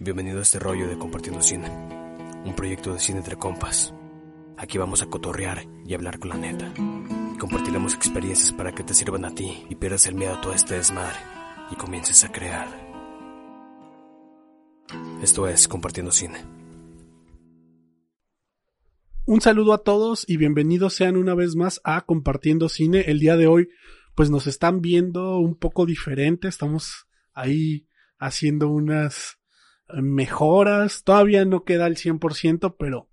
Bienvenido a este rollo de Compartiendo Cine, un proyecto de cine entre compas. Aquí vamos a cotorrear y hablar con la neta. Compartiremos experiencias para que te sirvan a ti y pierdas el miedo a todo este desmadre y comiences a crear. Esto es Compartiendo Cine. Un saludo a todos y bienvenidos sean una vez más a Compartiendo Cine. El día de hoy pues nos están viendo un poco diferente, estamos ahí haciendo unas mejoras. Todavía no queda al 100%, pero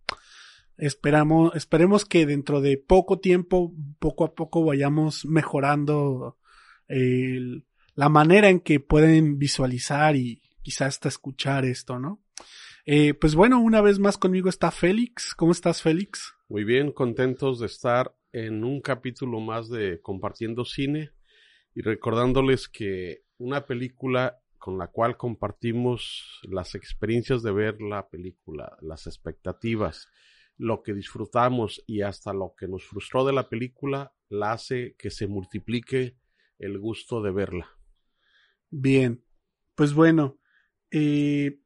esperamos, esperemos que dentro de poco tiempo, poco a poco vayamos mejorando el, la manera en que pueden visualizar y quizás hasta escuchar esto, ¿no? Eh, pues bueno, una vez más conmigo está Félix. ¿Cómo estás, Félix? Muy bien, contentos de estar en un capítulo más de Compartiendo Cine y recordándoles que una película con la cual compartimos las experiencias de ver la película, las expectativas, lo que disfrutamos y hasta lo que nos frustró de la película, la hace que se multiplique el gusto de verla. Bien, pues bueno, eh,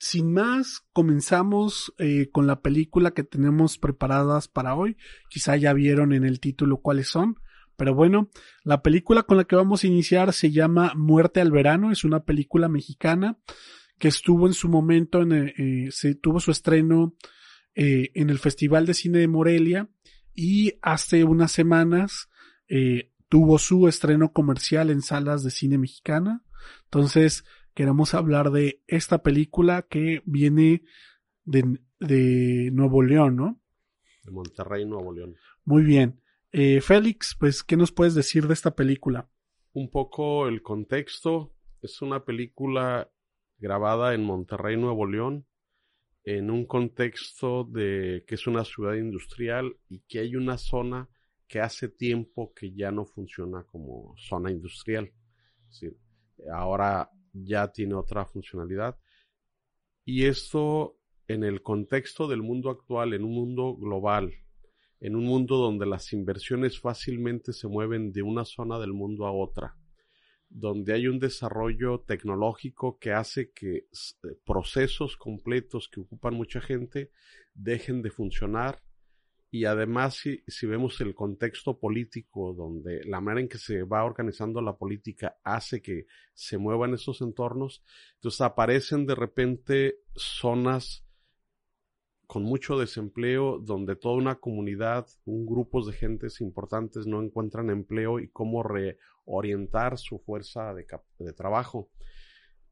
sin más, comenzamos eh, con la película que tenemos preparadas para hoy. Quizá ya vieron en el título cuáles son. Pero bueno, la película con la que vamos a iniciar se llama Muerte al Verano, es una película mexicana que estuvo en su momento, en, eh, se tuvo su estreno eh, en el Festival de Cine de Morelia y hace unas semanas eh, tuvo su estreno comercial en salas de cine mexicana. Entonces, queremos hablar de esta película que viene de, de Nuevo León, ¿no? De Monterrey, Nuevo León. Muy bien. Eh, Félix, pues, ¿qué nos puedes decir de esta película? Un poco el contexto. Es una película grabada en Monterrey, Nuevo León, en un contexto de que es una ciudad industrial y que hay una zona que hace tiempo que ya no funciona como zona industrial. ahora ya tiene otra funcionalidad. Y esto en el contexto del mundo actual, en un mundo global, en un mundo donde las inversiones fácilmente se mueven de una zona del mundo a otra, donde hay un desarrollo tecnológico que hace que eh, procesos completos que ocupan mucha gente dejen de funcionar. Y además si, vemos el contexto político donde la manera en que se va organizando la política hace que se muevan esos entornos, entonces aparecen de repente zonas con mucho desempleo, donde toda una comunidad, un grupo de gentes importantes no encuentran empleo y cómo reorientar su fuerza de, trabajo.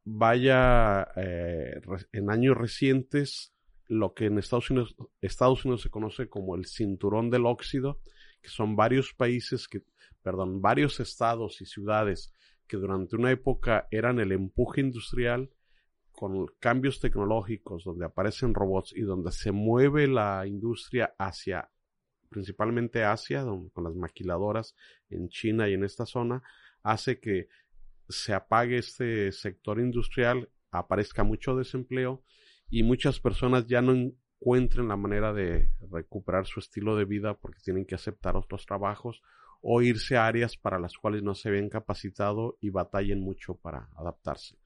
Vaya, eh, en años recientes, lo que en Estados Unidos, Estados Unidos se conoce como el cinturón del óxido, que son varios países que, perdón, varios estados y ciudades que durante una época eran el empuje industrial, con cambios tecnológicos, donde aparecen robots y donde se mueve la industria hacia, principalmente Asia, con las maquiladoras en China y en esta zona, hace que se apague este sector industrial, aparezca mucho desempleo y muchas personas ya no encuentren la manera de recuperar su estilo de vida porque tienen que aceptar otros trabajos o irse a áreas para las cuales no se ven capacitado y batallen mucho para adaptarse.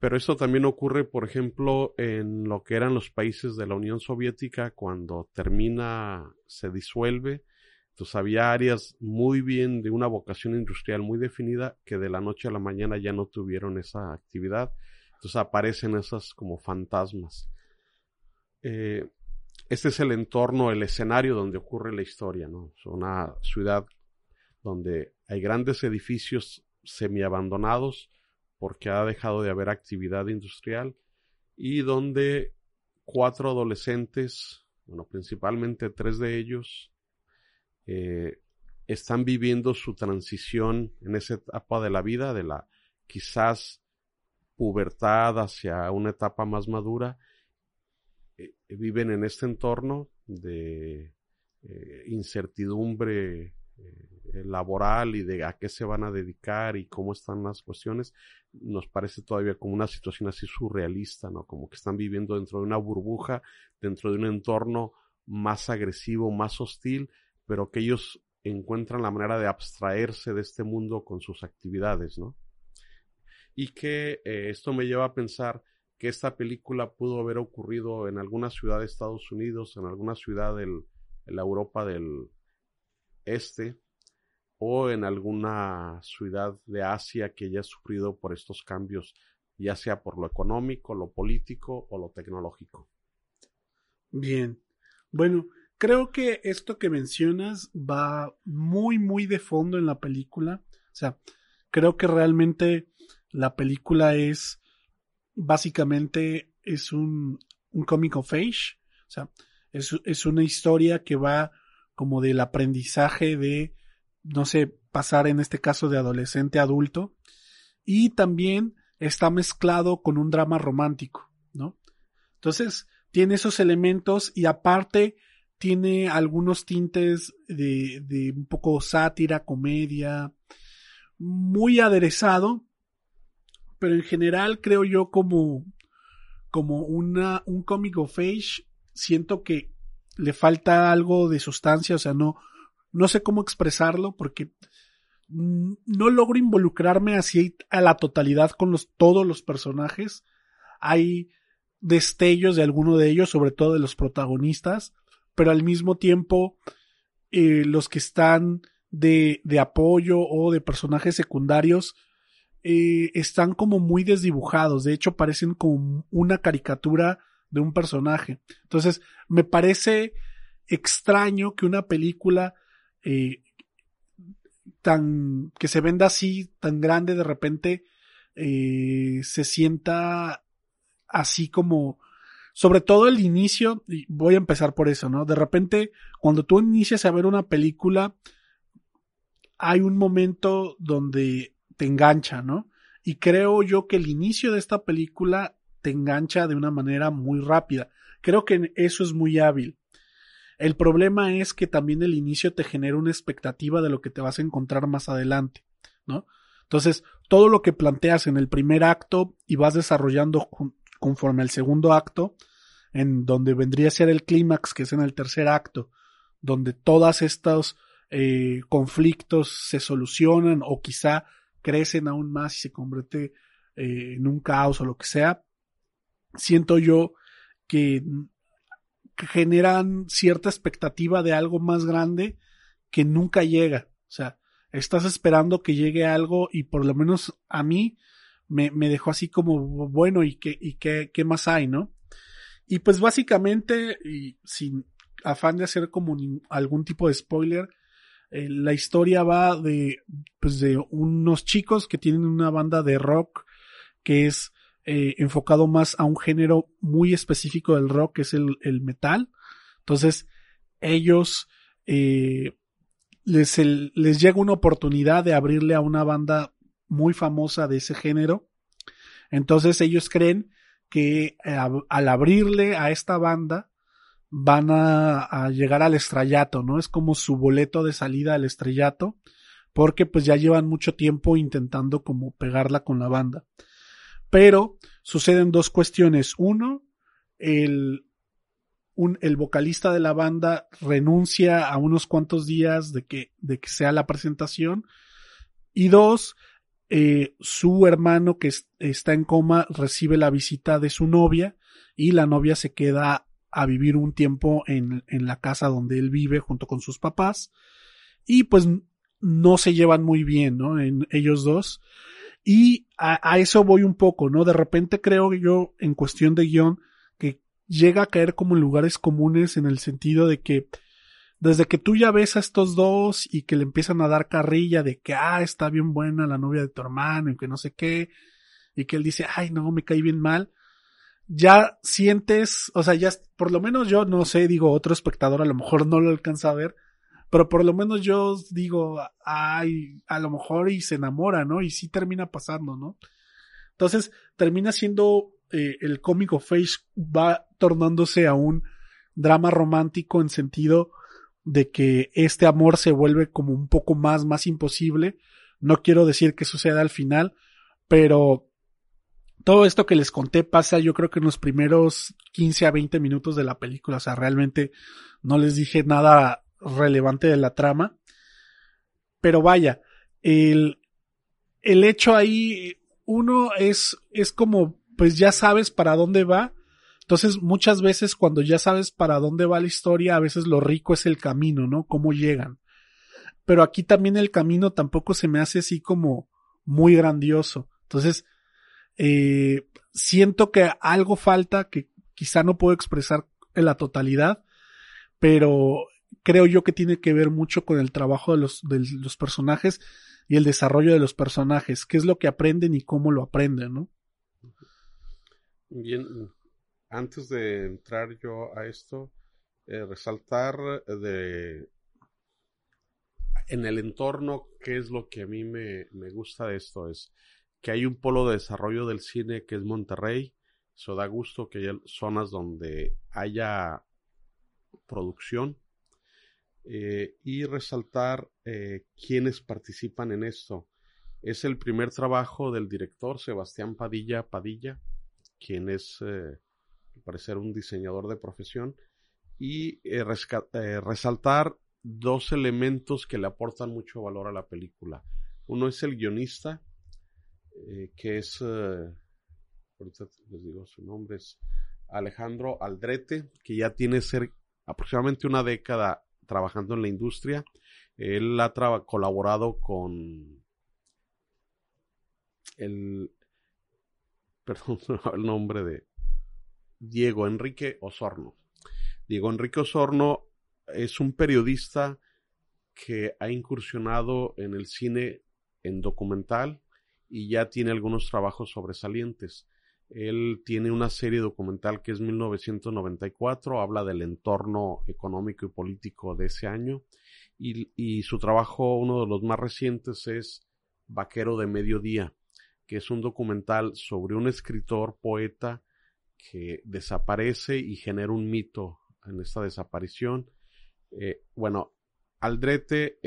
Pero esto también ocurre, por ejemplo, en lo que eran los países de la Unión Soviética cuando termina, se disuelve. Entonces había áreas muy bien de una vocación industrial muy definida que de la noche a la mañana ya no tuvieron esa actividad. Entonces aparecen esas como fantasmas. Eh, este es el entorno, el escenario donde ocurre la historia, ¿no? Es una ciudad donde hay grandes edificios semiabandonados, porque ha dejado de haber actividad industrial y donde cuatro adolescentes, bueno, principalmente tres de ellos, eh, están viviendo su transición en esa etapa de la vida, de la quizás pubertad hacia una etapa más madura, eh, viven en este entorno de eh, incertidumbre laboral y de a qué se van a dedicar y cómo están las cuestiones, nos parece todavía como una situación así surrealista, ¿no? Como que están viviendo dentro de una burbuja, dentro de un entorno más agresivo, más hostil, pero que ellos encuentran la manera de abstraerse de este mundo con sus actividades, ¿no? Y que eh, esto me lleva a pensar que esta película pudo haber ocurrido en alguna ciudad de Estados Unidos, en alguna ciudad de la Europa del Este, o en alguna ciudad de Asia que haya sufrido por estos cambios, ya sea por lo económico, lo político o lo tecnológico. Bien. Bueno, creo que esto que mencionas va muy, muy de fondo en la película. O sea, creo que realmente la película es básicamente es un, un comic of age. O sea, es, es una historia que va como del aprendizaje de, no sé, pasar en este caso de adolescente adulto. Y también está mezclado con un drama romántico, ¿no? Entonces, tiene esos elementos y aparte tiene algunos tintes de, de un poco sátira, comedia, muy aderezado, pero en general creo yo como, como una, un comic of age, siento que le falta algo de sustancia, o sea, no, no sé cómo expresarlo porque no logro involucrarme así a la totalidad con todos los personajes. Hay destellos de alguno de ellos, sobre todo de los protagonistas, pero al mismo tiempo eh, los que están de, de, apoyo o de personajes secundarios eh, están como muy desdibujados, de hecho parecen como una caricatura de un personaje. Entonces, me parece extraño que una película eh, tan que se venda así tan grande de repente eh, se sienta así como sobre todo el inicio y voy a empezar por eso no de repente cuando tú inicias a ver una película hay un momento donde te engancha no y creo yo que el inicio de esta película te engancha de una manera muy rápida. Creo que eso es muy hábil el problema es que también el inicio te genera una expectativa de lo que te vas a encontrar más adelante, ¿no? Entonces, todo lo que planteas en el primer acto y vas desarrollando conforme al segundo acto, en donde vendría a ser el clímax, que es en el tercer acto, donde todos estos eh, conflictos se solucionan o quizá crecen aún más y se convierte eh, en un caos o lo que sea, siento yo que generan cierta expectativa de algo más grande que nunca llega. O sea, estás esperando que llegue algo y por lo menos a mí me, me dejó así como, bueno, ¿y qué, y qué, qué más hay, no? Y pues básicamente, y sin afán de hacer como algún tipo de spoiler, eh, la historia va de, pues de unos chicos que tienen una banda de rock que es eh, enfocado más a un género muy específico del rock, que es el, metal. Entonces, ellos eh, les, les llega una oportunidad de abrirle a una banda muy famosa de ese género. Entonces, ellos creen que eh, al abrirle a esta banda, van a, a, llegar al estrellato, ¿no? Es como su boleto de salida al estrellato, porque pues ya llevan mucho tiempo intentando como pegarla con la banda. Pero suceden dos cuestiones. Uno, el, el vocalista de la banda renuncia a unos cuantos días de que, de que sea la presentación. Y dos, eh, su hermano que está en coma recibe la visita de su novia y la novia se queda a vivir un tiempo en, en la casa donde él vive junto con sus papás. Y pues no se llevan muy bien, ¿no? En ellos dos. Y a, eso voy un poco, ¿no? De repente creo yo, en cuestión de guion, que llega a caer como en lugares comunes en el sentido de que desde que tú ya ves a estos dos y que le empiezan a dar carrilla de que, ah, está bien buena la novia de tu hermano y que no sé qué, y que él dice, ay, no, me cae bien mal, ya sientes, o sea, ya, por lo menos yo no sé, digo, otro espectador a lo mejor no lo alcanza a ver, pero por lo menos yo digo, ay, a lo mejor y se enamora, ¿no? Y sí termina pasando, ¿no? Entonces termina siendo eh, el cómico face va tornándose a un drama romántico en sentido de que este amor se vuelve como un poco más, más imposible. No quiero decir que suceda al final, pero todo esto que les conté pasa yo creo que en los primeros 15 a 20 minutos de la película. O sea, realmente no les dije nada relevante de la trama. Pero vaya, el, el hecho ahí, uno es, es como, pues ya sabes para dónde va. Entonces, muchas veces cuando ya sabes para dónde va la historia, a veces lo rico es el camino, ¿no? Cómo llegan. Pero aquí también el camino tampoco se me hace así como muy grandioso. Entonces, eh, siento que algo falta que quizá no puedo expresar en la totalidad, pero creo yo que tiene que ver mucho con el trabajo de los, de los personajes y el desarrollo de los personajes, qué es lo que aprenden y cómo lo aprenden, ¿no? Bien, antes de entrar yo a esto, eh, resaltar de en el entorno, qué es lo que a mí me, me gusta de esto, es que hay un polo de desarrollo del cine que es Monterrey. Eso da gusto que haya zonas donde haya producción. Eh, y resaltar eh, quienes participan en esto. Es el primer trabajo del director Sebastián Padilla Padilla, quien es, eh, al parecer, un diseñador de profesión. Y resaltar dos elementos que le aportan mucho valor a la película. Uno es el guionista, que es, ahorita les digo su nombre, es Alejandro Aldrete, que ya tiene ser aproximadamente una década trabajando en la industria. Él ha colaborado con el, perdón, el nombre de Diego Enrique Osorno. Diego Enrique Osorno es un periodista que ha incursionado en el cine en documental y ya tiene algunos trabajos sobresalientes. Él tiene una serie documental que es 1994, habla del entorno económico y político de ese año y, su trabajo, uno de los más recientes, es Vaquero de Mediodía, que es un documental sobre un escritor, poeta, que desaparece y genera un mito en esta desaparición. Eh, bueno, Aldrete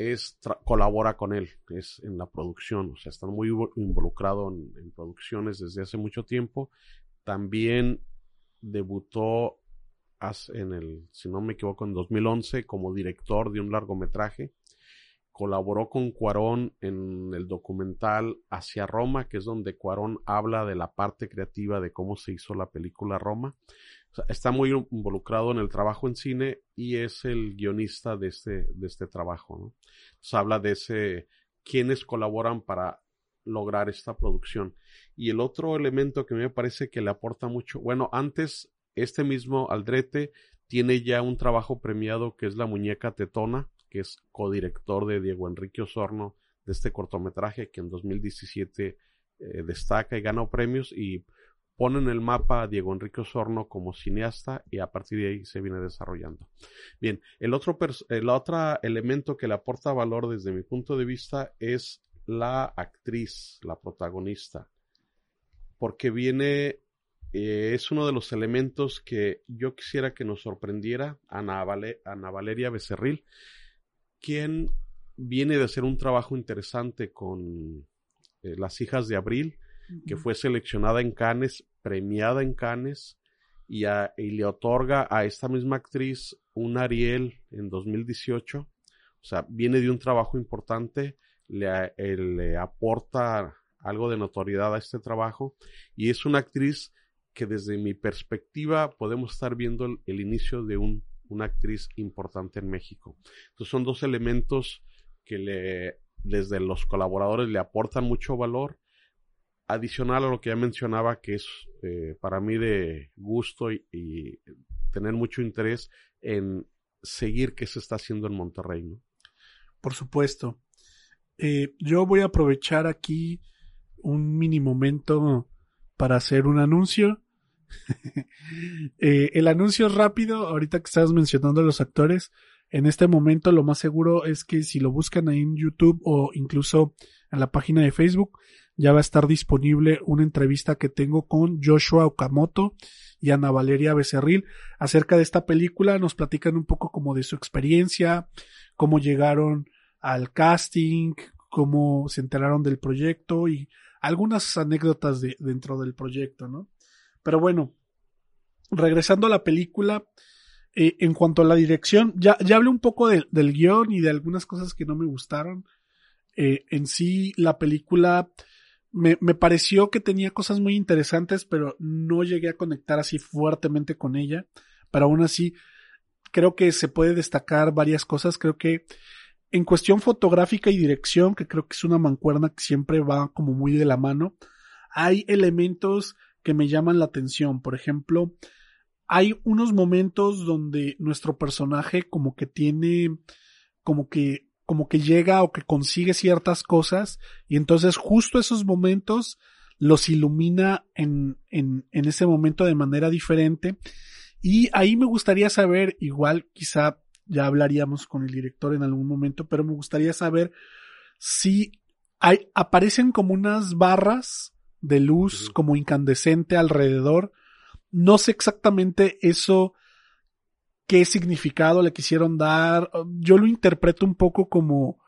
colabora con él, es en la producción, o sea, está muy involucrado en, producciones desde hace mucho tiempo. También debutó en el, si no me equivoco, en 2011 como director de un largometraje. Colaboró con Cuarón en el documental Hacia Roma, que es donde Cuarón habla de la parte creativa de cómo se hizo la película Roma está muy involucrado en el trabajo en cine y es el guionista de este, de este trabajo, ¿no? habla de ese, quienes colaboran para lograr esta producción. Y el otro elemento que me parece que le aporta mucho, bueno, antes este mismo Aldrete tiene ya un trabajo premiado que es La Muñeca Tetona, que es codirector de Diego Enrique Osorno de este cortometraje que en 2017 eh, destaca y gana premios y pone en el mapa a Diego Enrique Osorno como cineasta y a partir de ahí se viene desarrollando. Bien, el otro, el otro elemento que le aporta valor desde mi punto de vista es la actriz, la protagonista, porque viene, eh, es uno de los elementos que yo quisiera que nos sorprendiera, Ana, Ana Valeria Becerril, quien viene de hacer un trabajo interesante con eh, Las hijas de Abril, que fue seleccionada en Cannes, premiada en Cannes, y, le otorga a esta misma actriz un Ariel en 2018. O sea, viene de un trabajo importante, le, le aporta algo de notoriedad a este trabajo, y es una actriz que desde mi perspectiva podemos estar viendo el, inicio de un, una actriz importante en México. Entonces son dos elementos que le, desde los colaboradores le aportan mucho valor adicional a lo que ya mencionaba, que es eh, para mí de gusto y, tener mucho interés en seguir qué se está haciendo en Monterrey. Por supuesto. Eh, yo voy a aprovechar aquí un mini momento para hacer un anuncio. Eh, el anuncio es rápido, ahorita que estás mencionando a los actores, en este momento lo más seguro es que si lo buscan ahí en YouTube o incluso en la página de Facebook, ya va a estar disponible una entrevista que tengo con Joshua Okamoto y Ana Valeria Becerril acerca de esta película. Nos platican un poco como de su experiencia, cómo llegaron al casting, cómo se enteraron del proyecto y algunas anécdotas de, dentro del proyecto, ¿no? Pero bueno, regresando a la película, eh, en cuanto a la dirección, ya, ya hablé un poco del guion y de algunas cosas que no me gustaron. Eh, en sí, la película me, me, pareció que tenía cosas muy interesantes, pero no llegué a conectar así fuertemente con ella. Pero aún así, creo que se puede destacar varias cosas. Creo que en cuestión fotográfica y dirección, que creo que es una mancuerna que siempre va como muy de la mano, hay elementos que me llaman la atención. Por ejemplo, hay unos momentos donde nuestro personaje como que tiene, como que, como que llega o que consigue ciertas cosas y entonces justo esos momentos los ilumina en, en, en ese momento de manera diferente. Y ahí me gustaría saber, igual quizá ya hablaríamos con el director en algún momento, pero me gustaría saber si hay, aparecen como unas barras de luz como incandescente alrededor no sé exactamente eso qué significado le quisieron dar. Yo lo interpreto un poco como,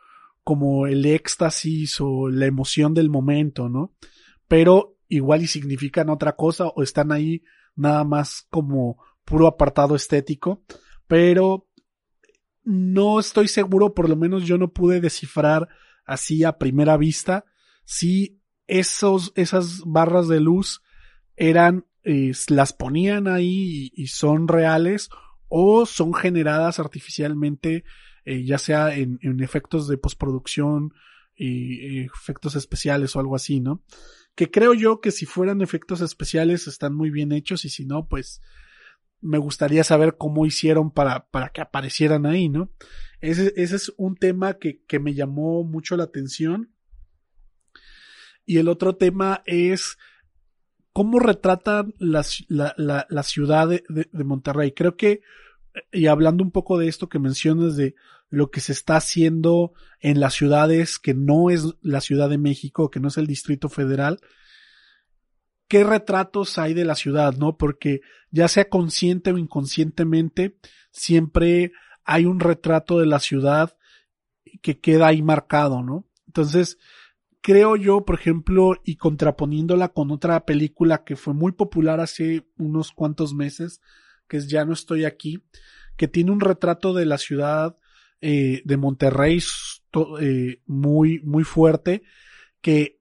como el éxtasis o la emoción del momento, ¿no? Pero igual y significan otra cosa o están ahí nada más como puro apartado estético. Pero no estoy seguro, por lo menos yo no pude descifrar así a primera vista si esos, esas barras de luz eran las ponían ahí y, son reales o son generadas artificialmente, eh, ya sea en, efectos de postproducción y efectos especiales o algo así, ¿no? Que creo yo que si fueran efectos especiales están muy bien hechos y si no, pues me gustaría saber cómo hicieron para, para que aparecieran ahí, ¿no? Ese, ese es un tema que, que me llamó mucho la atención. Y el otro tema es cómo retratan la, la, la, ciudad de, de, Monterrey. Creo que, y hablando un poco de esto que mencionas de lo que se está haciendo en las ciudades que no es la Ciudad de México, que no es el Distrito Federal, qué retratos hay de la ciudad, ¿no? Porque ya sea consciente o inconscientemente, siempre hay un retrato de la ciudad que queda ahí marcado, ¿no? Entonces, creo yo, por ejemplo, y contraponiéndola con otra película que fue muy popular hace unos cuantos meses, que es Ya no estoy aquí, que tiene un retrato de la ciudad eh, de Monterrey eh, muy, muy fuerte, que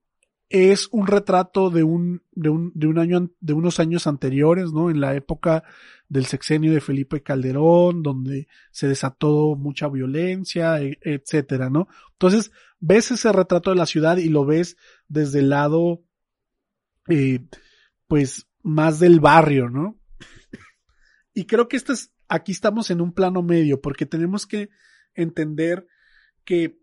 es un retrato de un, de un, de un año, de unos años anteriores, ¿no? En la época del sexenio de Felipe Calderón, donde se desató mucha violencia, e, etcétera, ¿no? Entonces, ves ese retrato de la ciudad y lo ves desde el lado, eh, pues, más del barrio, ¿no? Y creo que es, aquí estamos en un plano medio, porque tenemos que entender que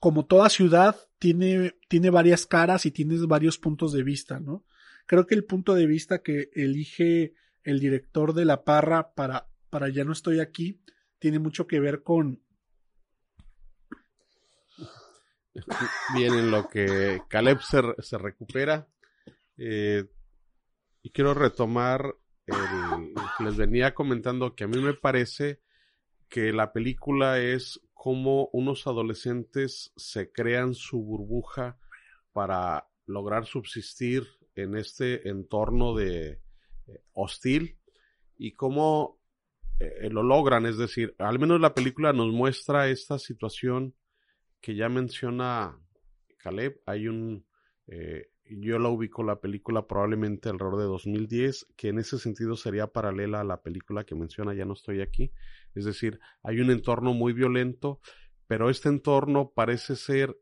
como toda ciudad tiene, tiene varias caras y tienes varios puntos de vista, ¿no? Creo que el punto de vista que elige el director de La Parra para, para Ya no estoy aquí tiene mucho que ver con... Bien, en lo que Caleb se, recupera. Eh, y quiero retomar el, les venía comentando que a mí me parece que la película es cómo unos adolescentes se crean su burbuja para lograr subsistir en este entorno de eh, hostil y cómo eh, lo logran, es decir, al menos la película nos muestra esta situación que ya menciona Caleb, hay un eh, yo la ubico la película probablemente alrededor de 2010, que en ese sentido sería paralela a la película que menciona Ya no estoy aquí. Es decir, hay un entorno muy violento, pero este entorno parece ser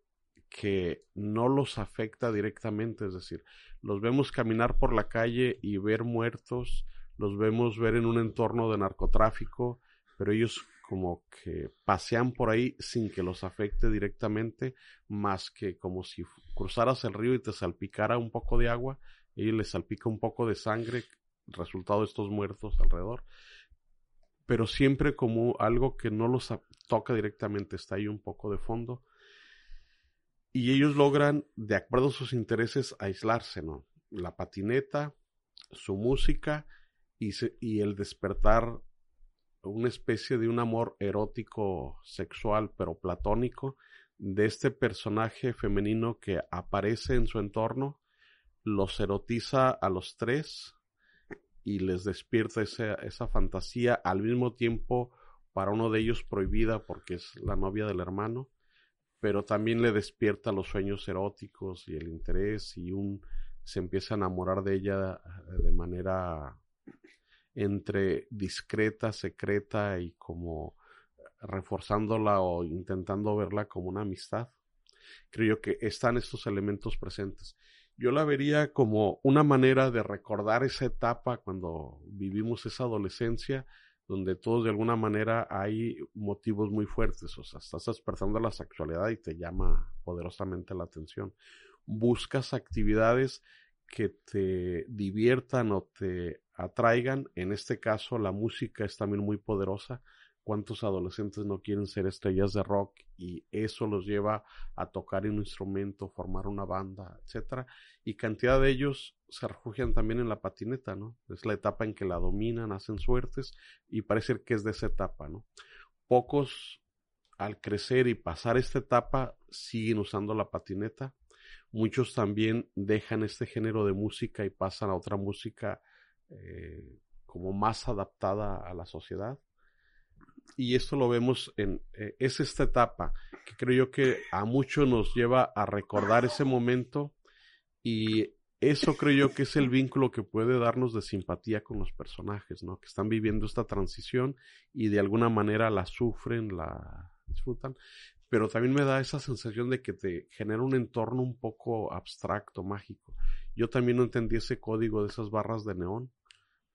que no los afecta directamente, es decir, los vemos caminar por la calle y ver muertos, los vemos ver en un entorno de narcotráfico, pero ellos como que pasean por ahí sin que los afecte directamente, más que como si cruzaras el río y te salpicara un poco de agua, y les salpica un poco de sangre, resultado de estos muertos alrededor. Pero siempre como algo que no los toca directamente, está ahí un poco de fondo. y ellos logran, de acuerdo a sus intereses, aislarse, ¿no? La patineta, su música y, y el despertar una especie de un amor erótico sexual, pero platónico, de este personaje femenino que aparece en su entorno, los erotiza a los tres y les despierta esa, esa fantasía, al mismo tiempo para uno de ellos prohibida porque es la novia del hermano, pero también le despierta los sueños eróticos y el interés y un se empieza a enamorar de ella eh, de manera entre discreta, secreta y como reforzándola o intentando verla como una amistad. Creo que están estos elementos presentes. Yo la vería como una manera de recordar esa etapa cuando vivimos esa adolescencia, donde todos de alguna manera hay motivos muy fuertes, o sea, estás despertando la sexualidad y te llama poderosamente la atención. Buscas actividades que te diviertan o te atraigan. En este caso, la música es también muy poderosa. ¿Cuántos adolescentes no quieren ser estrellas de rock y eso los lleva a tocar un instrumento, formar una banda, etcétera? Y cantidad de ellos se refugian también en la patineta, ¿no? Es la etapa en que la dominan, hacen suertes y parece que es de esa etapa, ¿no? Pocos al crecer y pasar esta etapa siguen usando la patineta. Muchos también dejan este género de música y pasan a otra música eh, como más adaptada a la sociedad. Y esto lo vemos en, eh, es esta etapa que creo yo que a muchos nos lleva a recordar ese momento y eso creo yo que es el vínculo que puede darnos de simpatía con los personajes, ¿no? Que están viviendo esta transición y de alguna manera la sufren, la disfrutan, pero también me da esa sensación de que te genera un entorno un poco abstracto, mágico. Yo también no entendí ese código de esas barras de neón.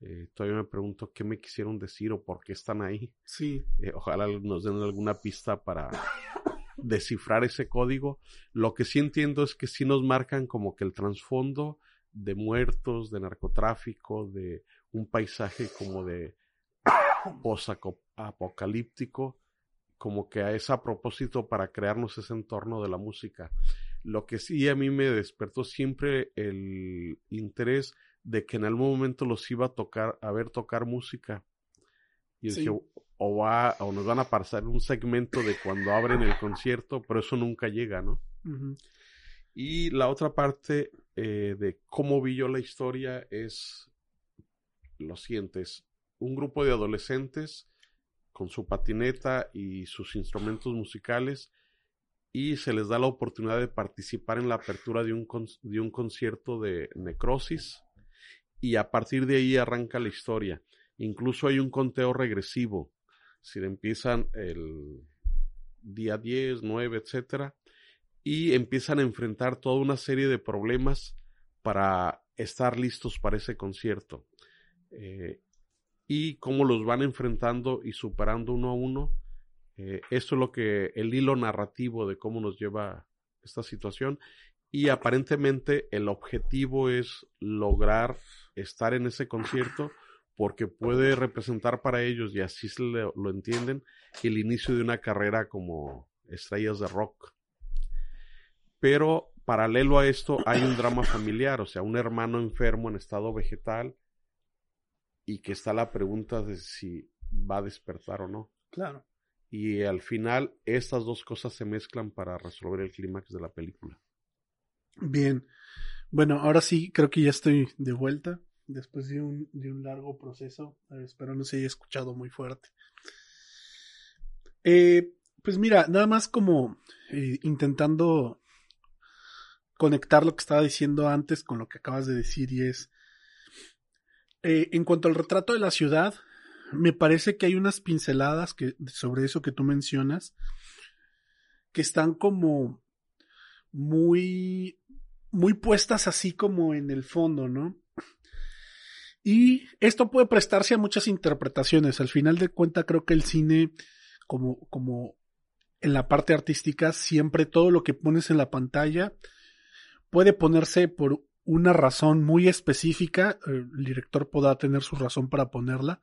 Eh, todavía me pregunto qué me quisieron decir o por qué están ahí. Sí. Eh, ojalá nos den alguna pista para descifrar ese código. Lo que sí entiendo es que sí nos marcan como que el trasfondo de muertos, de narcotráfico, de un paisaje como de post-apocalíptico, como que es a propósito para crearnos ese entorno de la música. Lo que sí a mí me despertó siempre el interés de que en algún momento los iba a tocar, a ver tocar música. Y dije, o, va, o nos van a pasar un segmento de cuando abren el concierto, pero eso nunca llega, ¿no? Y la otra parte eh, de cómo vi yo la historia es lo siguiente, un grupo de adolescentes con su patineta y sus instrumentos musicales y se les da la oportunidad de participar en la apertura de un, de un concierto de necrosis y a partir de ahí arranca la historia. Incluso hay un conteo regresivo. Si empiezan el día 10, 9, etcétera, y empiezan a enfrentar toda una serie de problemas para estar listos para ese concierto. Eh, y cómo los van enfrentando y superando uno a uno. Eh, esto es lo que el hilo narrativo de cómo nos lleva esta situación y aparentemente el objetivo es lograr estar en ese concierto porque puede representar para ellos, y así se lo, entienden, el inicio de una carrera como estrellas de rock. Pero paralelo a esto hay un drama familiar, o sea, un hermano enfermo en estado vegetal y que está la pregunta de si va a despertar o no. Claro. Y al final estas dos cosas se mezclan para resolver el clímax de la película. Bien. Bueno, ahora sí, creo que ya estoy de vuelta después de un, de un largo proceso. espero no se haya escuchado muy fuerte. Eh, pues mira, nada más como eh, intentando conectar lo que estaba diciendo antes con lo que acabas de decir y es, eh, en cuanto al retrato de la ciudad, me parece que hay unas pinceladas que, sobre eso que tú mencionas que están como muy muy puestas así como en el fondo, ¿no? Y esto puede prestarse a muchas interpretaciones. Al final de cuentas, creo que el cine, como, como en la parte artística, siempre todo lo que pones en la pantalla puede ponerse por una razón muy específica. El director podrá tener su razón para ponerla,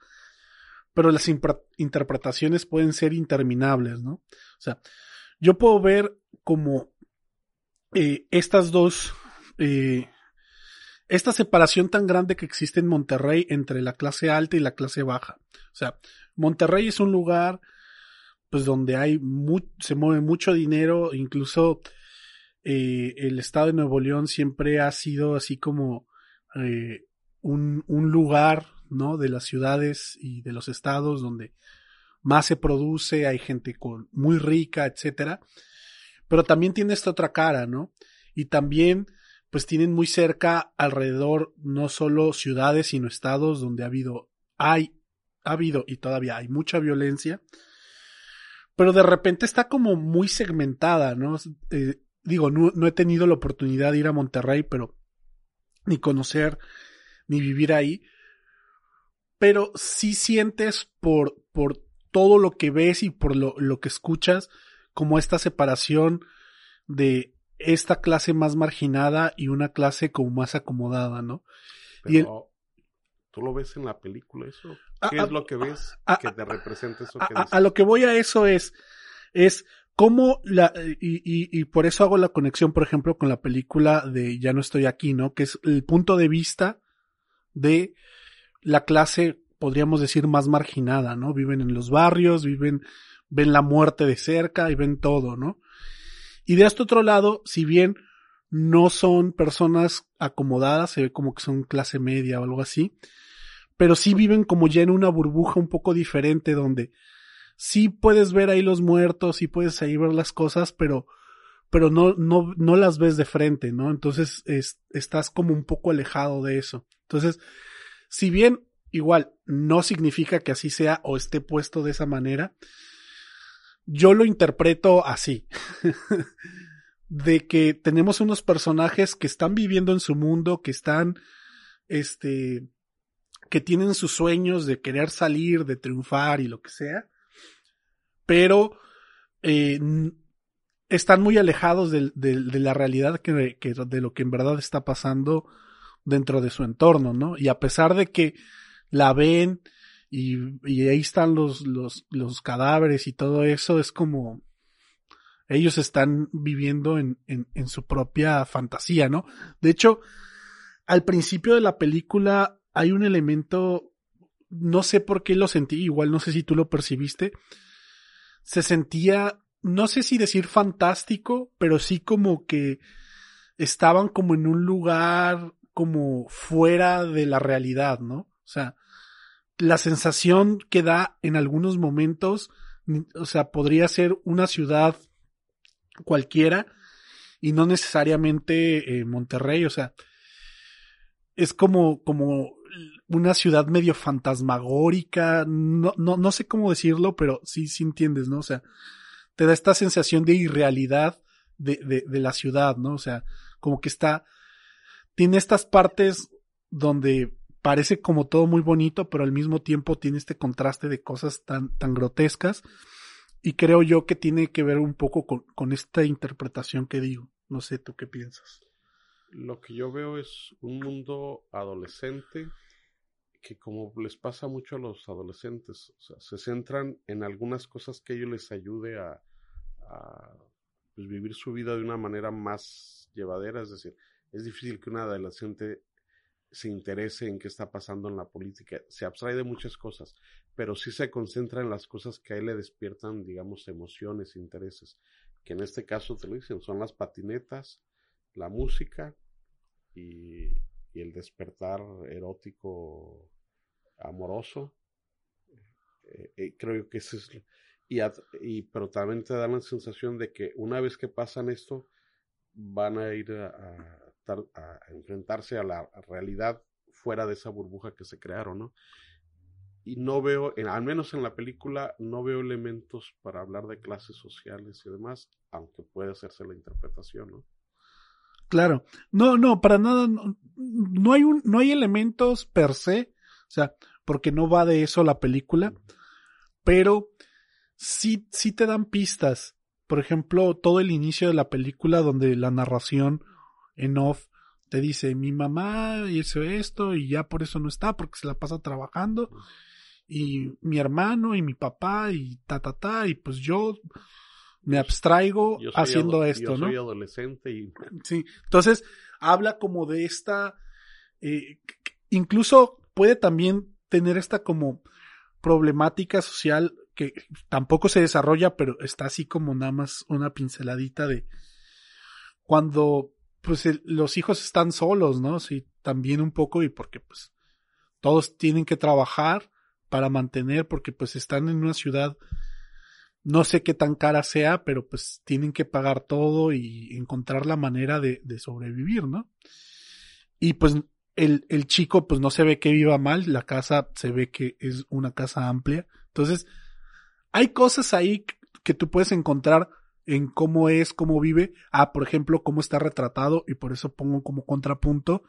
pero las interpretaciones pueden ser interminables, ¿no? O sea, yo puedo ver como eh, estas dos, eh, esta separación tan grande que existe en Monterrey entre la clase alta y la clase baja. O sea, Monterrey es un lugar pues donde hay se mueve mucho dinero, incluso eh, el estado de Nuevo León siempre ha sido así como eh, un, un, lugar, ¿no? De las ciudades y de los estados donde más se produce, hay gente muy rica, etcétera. Pero también tiene esta otra cara, ¿no? Y también, pues tienen muy cerca alrededor no solo ciudades, sino estados donde ha habido, hay, ha habido y todavía hay mucha violencia. Pero de repente está como muy segmentada, ¿no? Eh, digo, no, no he tenido la oportunidad de ir a Monterrey, pero ni conocer, ni vivir ahí. Pero sí sientes por, por todo lo que ves y por lo, lo que escuchas, como esta separación de esta clase más marginada y una clase como más acomodada, ¿no? Pero, ¿Tú lo ves en la película eso? ¿Qué es lo que ves que te representa eso que a, a, lo que voy a eso es, es cómo la, y, y, y, por eso hago la conexión, por ejemplo, con la película de Ya no estoy aquí, ¿no? Que es el punto de vista de la clase, podríamos decir, más marginada, ¿no? Viven en los barrios, viven, ven la muerte de cerca y ven todo, ¿no? Y de este otro lado, si bien no son personas acomodadas, se ve como que son clase media o algo así, pero sí viven como ya en una burbuja un poco diferente donde sí puedes ver ahí los muertos, sí puedes ahí ver las cosas, pero, pero no, no, no las ves de frente, ¿no? Entonces es, estás como un poco alejado de eso. Entonces, si bien igual no significa que así sea o esté puesto de esa manera, yo lo interpreto así. de que tenemos unos personajes que están viviendo en su mundo, que están, este, que tienen sus sueños de querer salir, de triunfar y lo que sea, pero eh, están muy alejados de, de, la realidad que, de lo que en verdad está pasando dentro de su entorno, ¿no? Y a pesar de que la ven y, y ahí están los, los, los cadáveres y todo eso, es como ellos están viviendo en, en, en su propia fantasía, ¿no? De hecho, al principio de la película hay un elemento, no sé por qué lo sentí, igual no sé si tú lo percibiste, se sentía, no sé si decir fantástico, pero sí como que estaban como en un lugar como fuera de la realidad, ¿no? O sea, la sensación que da en algunos momentos, o sea, podría ser una ciudad cualquiera y no necesariamente eh, Monterrey, o sea, es como, como una ciudad medio fantasmagórica, no, no, no sé cómo decirlo, pero sí, sí entiendes, ¿no? O sea, te da esta sensación de irrealidad de, de, de la ciudad, ¿no? O sea, como que está, tiene estas partes donde parece como todo muy bonito, pero al mismo tiempo tiene este contraste de cosas tan, tan grotescas. Y creo yo que tiene que ver un poco con, con esta interpretación que digo. No sé, ¿tú qué piensas? Lo que yo veo es un mundo adolescente que como les pasa mucho a los adolescentes, o sea, se centran en algunas cosas que ellos les ayude a, pues, vivir su vida de una manera más llevadera, es decir, es difícil que un adolescente se interese en qué está pasando en la política, se abstrae de muchas cosas, pero sí se concentra en las cosas que a él le despiertan, digamos, emociones, intereses, que en este caso te lo dicen, son las patinetas, la música y, y el despertar erótico amoroso. Eh, eh, creo que ese es... Y, y, pero también te da la sensación de que una vez que pasan esto, van a ir a, enfrentarse a la realidad fuera de esa burbuja que se crearon, ¿no? Y no veo, al menos en la película, no veo elementos para hablar de clases sociales y demás, aunque puede hacerse la interpretación, ¿no? Claro. No, no, para nada, no, hay un, no hay elementos per se, o sea, porque no va de eso la película, pero sí, sí te dan pistas. Por ejemplo, todo el inicio de la película donde la narración en off te dice mi mamá hizo esto y ya por eso no está porque se la pasa trabajando y mi hermano y mi papá y ta ta ta y pues yo me abstraigo Yo soy haciendo esto, yo ¿no? soy adolescente y Sí, entonces habla como de esta, eh, incluso puede también tener esta como problemática social que tampoco se desarrolla, pero está así como nada más una pinceladita de cuando pues el- los hijos están solos, ¿no? Sí, también un poco y porque pues todos tienen que trabajar para mantener, porque pues están en una ciudad no sé qué tan cara sea, pero pues tienen que pagar todo y encontrar la manera de, sobrevivir, ¿no? Y pues el, el chico pues no se ve que viva mal, la casa se ve que es una casa amplia. Entonces, hay cosas ahí que tú puedes encontrar en cómo es, cómo vive. Ah, por ejemplo, cómo está retratado, y por eso pongo como contrapunto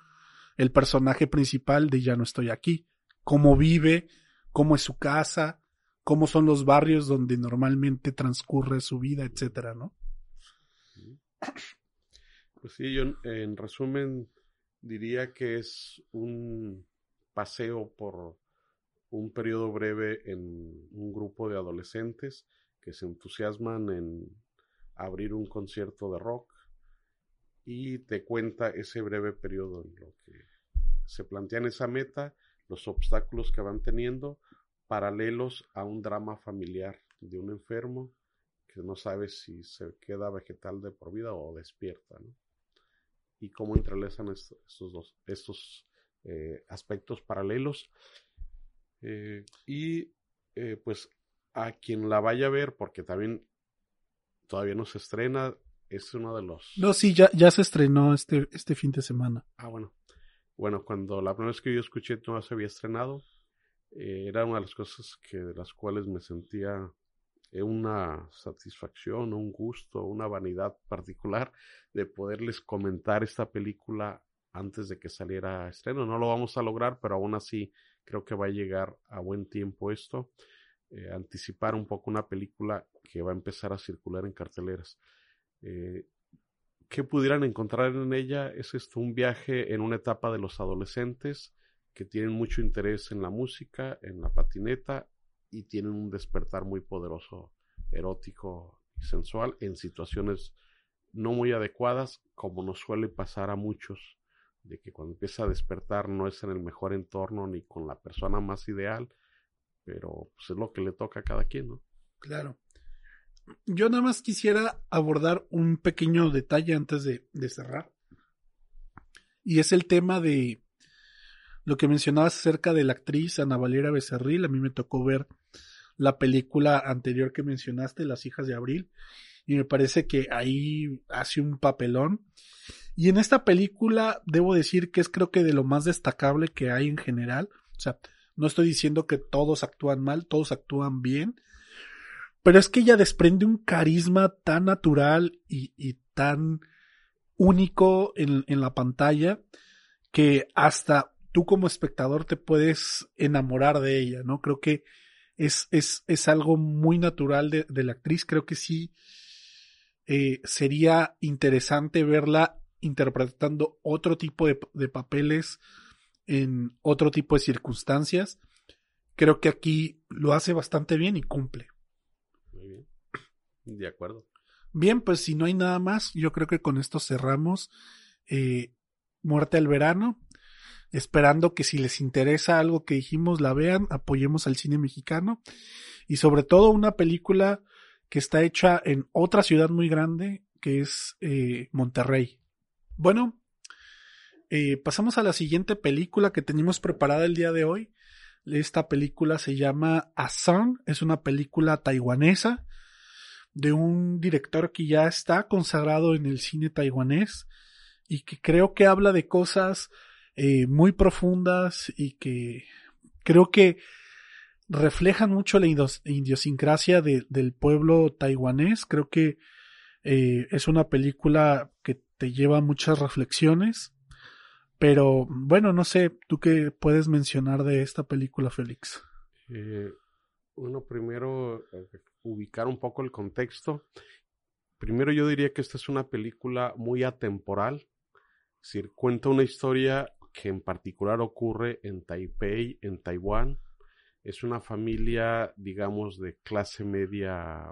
el personaje principal de Ya no estoy aquí. Cómo vive, cómo es su casa, cómo son los barrios donde normalmente transcurre su vida, etcétera, ¿no? Pues sí, yo en- en resumen diría que es un paseo por un periodo breve en un grupo de adolescentes que se entusiasman en abrir un concierto de rock y te cuenta ese breve periodo en lo que se plantean esa meta, los obstáculos que van teniendo, paralelos a un drama familiar de un enfermo que no sabe si se queda vegetal de por vida o despierta, ¿no? Y cómo entrelazan est- estos dos, estos eh, aspectos paralelos. Eh, y eh, pues a quien la vaya a ver, porque también todavía no se estrena, es uno de los... No, sí, ya, ya se estrenó este, este fin de semana. Ah, bueno. Bueno, cuando la primera vez que yo escuché no se había estrenado, eh, era una de las cosas que de las cuales me sentía eh, una satisfacción, un gusto, una vanidad particular de poderles comentar esta película antes de que saliera a estreno. No lo vamos a lograr, pero aún así creo que va a llegar a buen tiempo esto. Eh, anticipar un poco una película que va a empezar a circular en carteleras. ¿Qué pudieran encontrar en ella? Es esto un viaje en una etapa de los adolescentes que tienen mucho interés en la música, en la patineta y tienen un despertar muy poderoso, erótico y sensual en situaciones no muy adecuadas, como nos suele pasar a muchos, de que cuando empieza a despertar no es en el mejor entorno ni con la persona más ideal, pero pues es lo que le toca a cada quien, ¿no? Claro. Yo nada más quisiera abordar un pequeño detalle antes de, de cerrar. Y es el tema de lo que mencionabas acerca de la actriz Ana Valera Becerril. A mí me tocó ver la película anterior que mencionaste, Las hijas de Abril, y me parece que ahí hace un papelón. Y en esta película debo decir que es creo que de lo más destacable que hay en general. O sea, no estoy diciendo que todos actúan mal, todos actúan bien. Pero es que ella desprende un carisma tan natural y, tan único en, la pantalla que hasta tú como espectador te puedes enamorar de ella, ¿no? Creo que es, es, es algo muy natural de, de la actriz. Creo que sí eh, sería interesante verla interpretando otro tipo de, de papeles en otro tipo de circunstancias. Creo que aquí lo hace bastante bien y cumple. Muy bien. De acuerdo. Bien, pues si no hay nada más, yo creo que con esto cerramos eh, Muerte al Verano. Esperando que si les interesa algo que dijimos, la vean, apoyemos al cine mexicano. Y sobre todo una película que está hecha en otra ciudad muy grande, que es eh, Monterrey. Bueno, eh, pasamos a la siguiente película que tenemos preparada el día de hoy. Esta película se llama A Song, es una película taiwanesa de un director que ya está consagrado en el cine taiwanés y que creo que habla de cosas eh, muy profundas y que creo que reflejan mucho la idiosincrasia de, del pueblo taiwanés. Creo que eh, es una película que te lleva muchas reflexiones. Pero bueno, no sé, ¿tú qué puedes mencionar de esta película, Félix? Eh, bueno, primero eh, ubicar un poco el contexto. Primero yo diría que esta es una película muy atemporal. Es decir, cuenta una historia que en particular ocurre en Taipei, en Taiwán. Es una familia, digamos, de clase media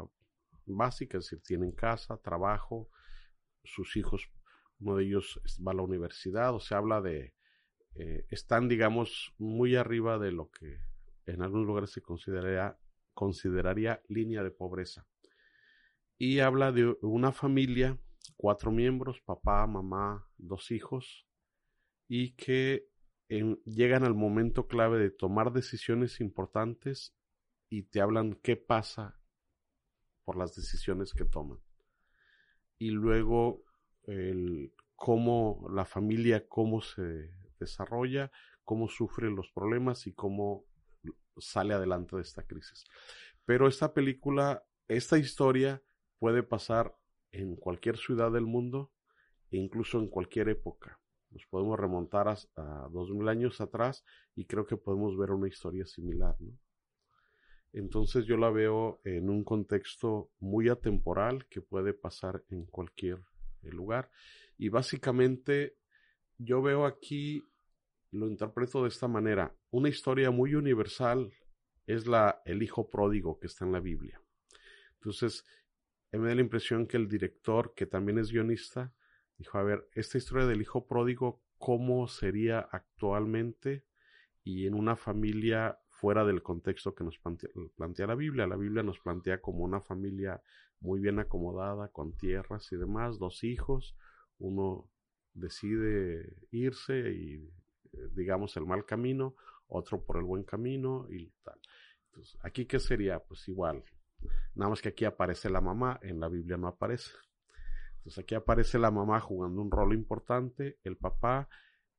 básica, es decir, tienen casa, trabajo, sus hijos, uno de ellos va a la universidad, o se habla de, eh, están, digamos, muy arriba de lo que en algunos lugares se consideraría, consideraría línea de pobreza. Y habla de una familia, cuatro miembros, papá, mamá, dos hijos, y que llegan al momento clave de tomar decisiones importantes y te hablan qué pasa por las decisiones que toman. Y luego el cómo la familia, cómo se desarrolla, cómo sufre los problemas y cómo sale adelante de esta crisis. Pero esta película, esta historia puede pasar en cualquier ciudad del mundo e incluso en cualquier época. Nos podemos remontar a, dos mil años atrás y creo que podemos ver una historia similar, Entonces yo la veo en un contexto muy atemporal que puede pasar en cualquier eh, lugar. Y básicamente yo veo aquí, lo interpreto de esta manera, una historia muy universal es la el hijo pródigo que está en la Biblia. Entonces, me da la impresión que el director, que también es guionista, dijo, a ver, esta historia del hijo pródigo, ¿cómo sería actualmente y en una familia fuera del contexto que nos plantea, la Biblia? La Biblia nos plantea como una familia muy bien acomodada, con tierras y demás, dos hijos, uno decide irse y eh, digamos el mal camino, otro por el buen camino y tal. Entonces, aquí qué sería? Pues igual, nada más que aquí aparece la mamá, en la Biblia no aparece. Entonces aquí aparece la mamá jugando un rol importante, el papá,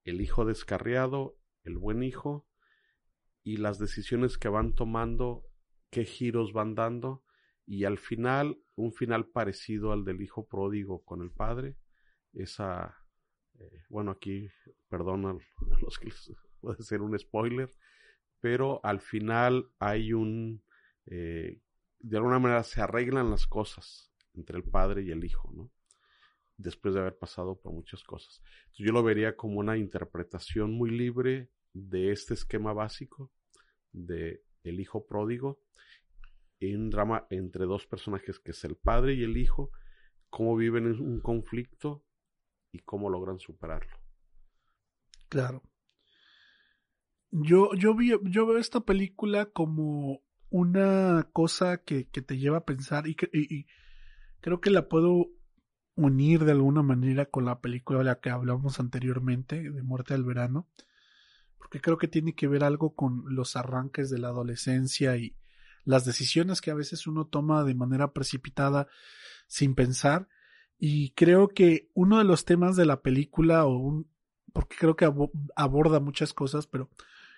el hijo descarriado, el buen hijo, y las decisiones que van tomando, qué giros van dando, y al final, un final parecido al del hijo pródigo con el padre, esa, eh, bueno, aquí, perdón a los que puede ser un spoiler, pero al final hay un, eh, de alguna manera se arreglan las cosas entre el padre y el hijo, ¿no? Después de haber pasado por muchas cosas. yo lo vería como una interpretación muy libre de este esquema básico de el hijo pródigo en un drama entre dos personajes que es el padre y el hijo, cómo viven en un conflicto y cómo logran superarlo. Claro. Yo, yo, yo veo esta película como una cosa que, que te lleva a pensar y creo que la puedo unir de alguna manera con la película de la que hablamos anteriormente, de Muerte al Verano, porque creo que tiene que ver algo con los arranques de la adolescencia y las decisiones que a veces uno toma de manera precipitada sin pensar. Y creo que uno de los temas de la película, o porque creo que aborda muchas cosas, pero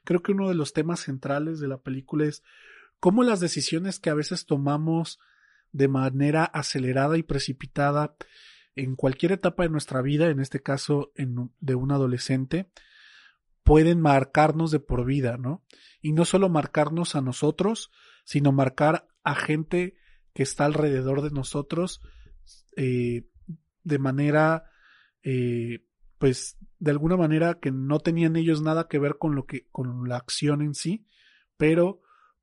creo que uno de los temas centrales de la película es cómo las decisiones que a veces tomamos de manera acelerada y precipitada en cualquier etapa de nuestra vida, en este caso de un adolescente, pueden marcarnos de por vida, ¿no? Y no solo marcarnos a nosotros, sino marcar a gente que está alrededor de nosotros eh, de manera, eh, pues, de alguna manera que no tenían ellos nada que ver con lo que, con la acción en sí, pero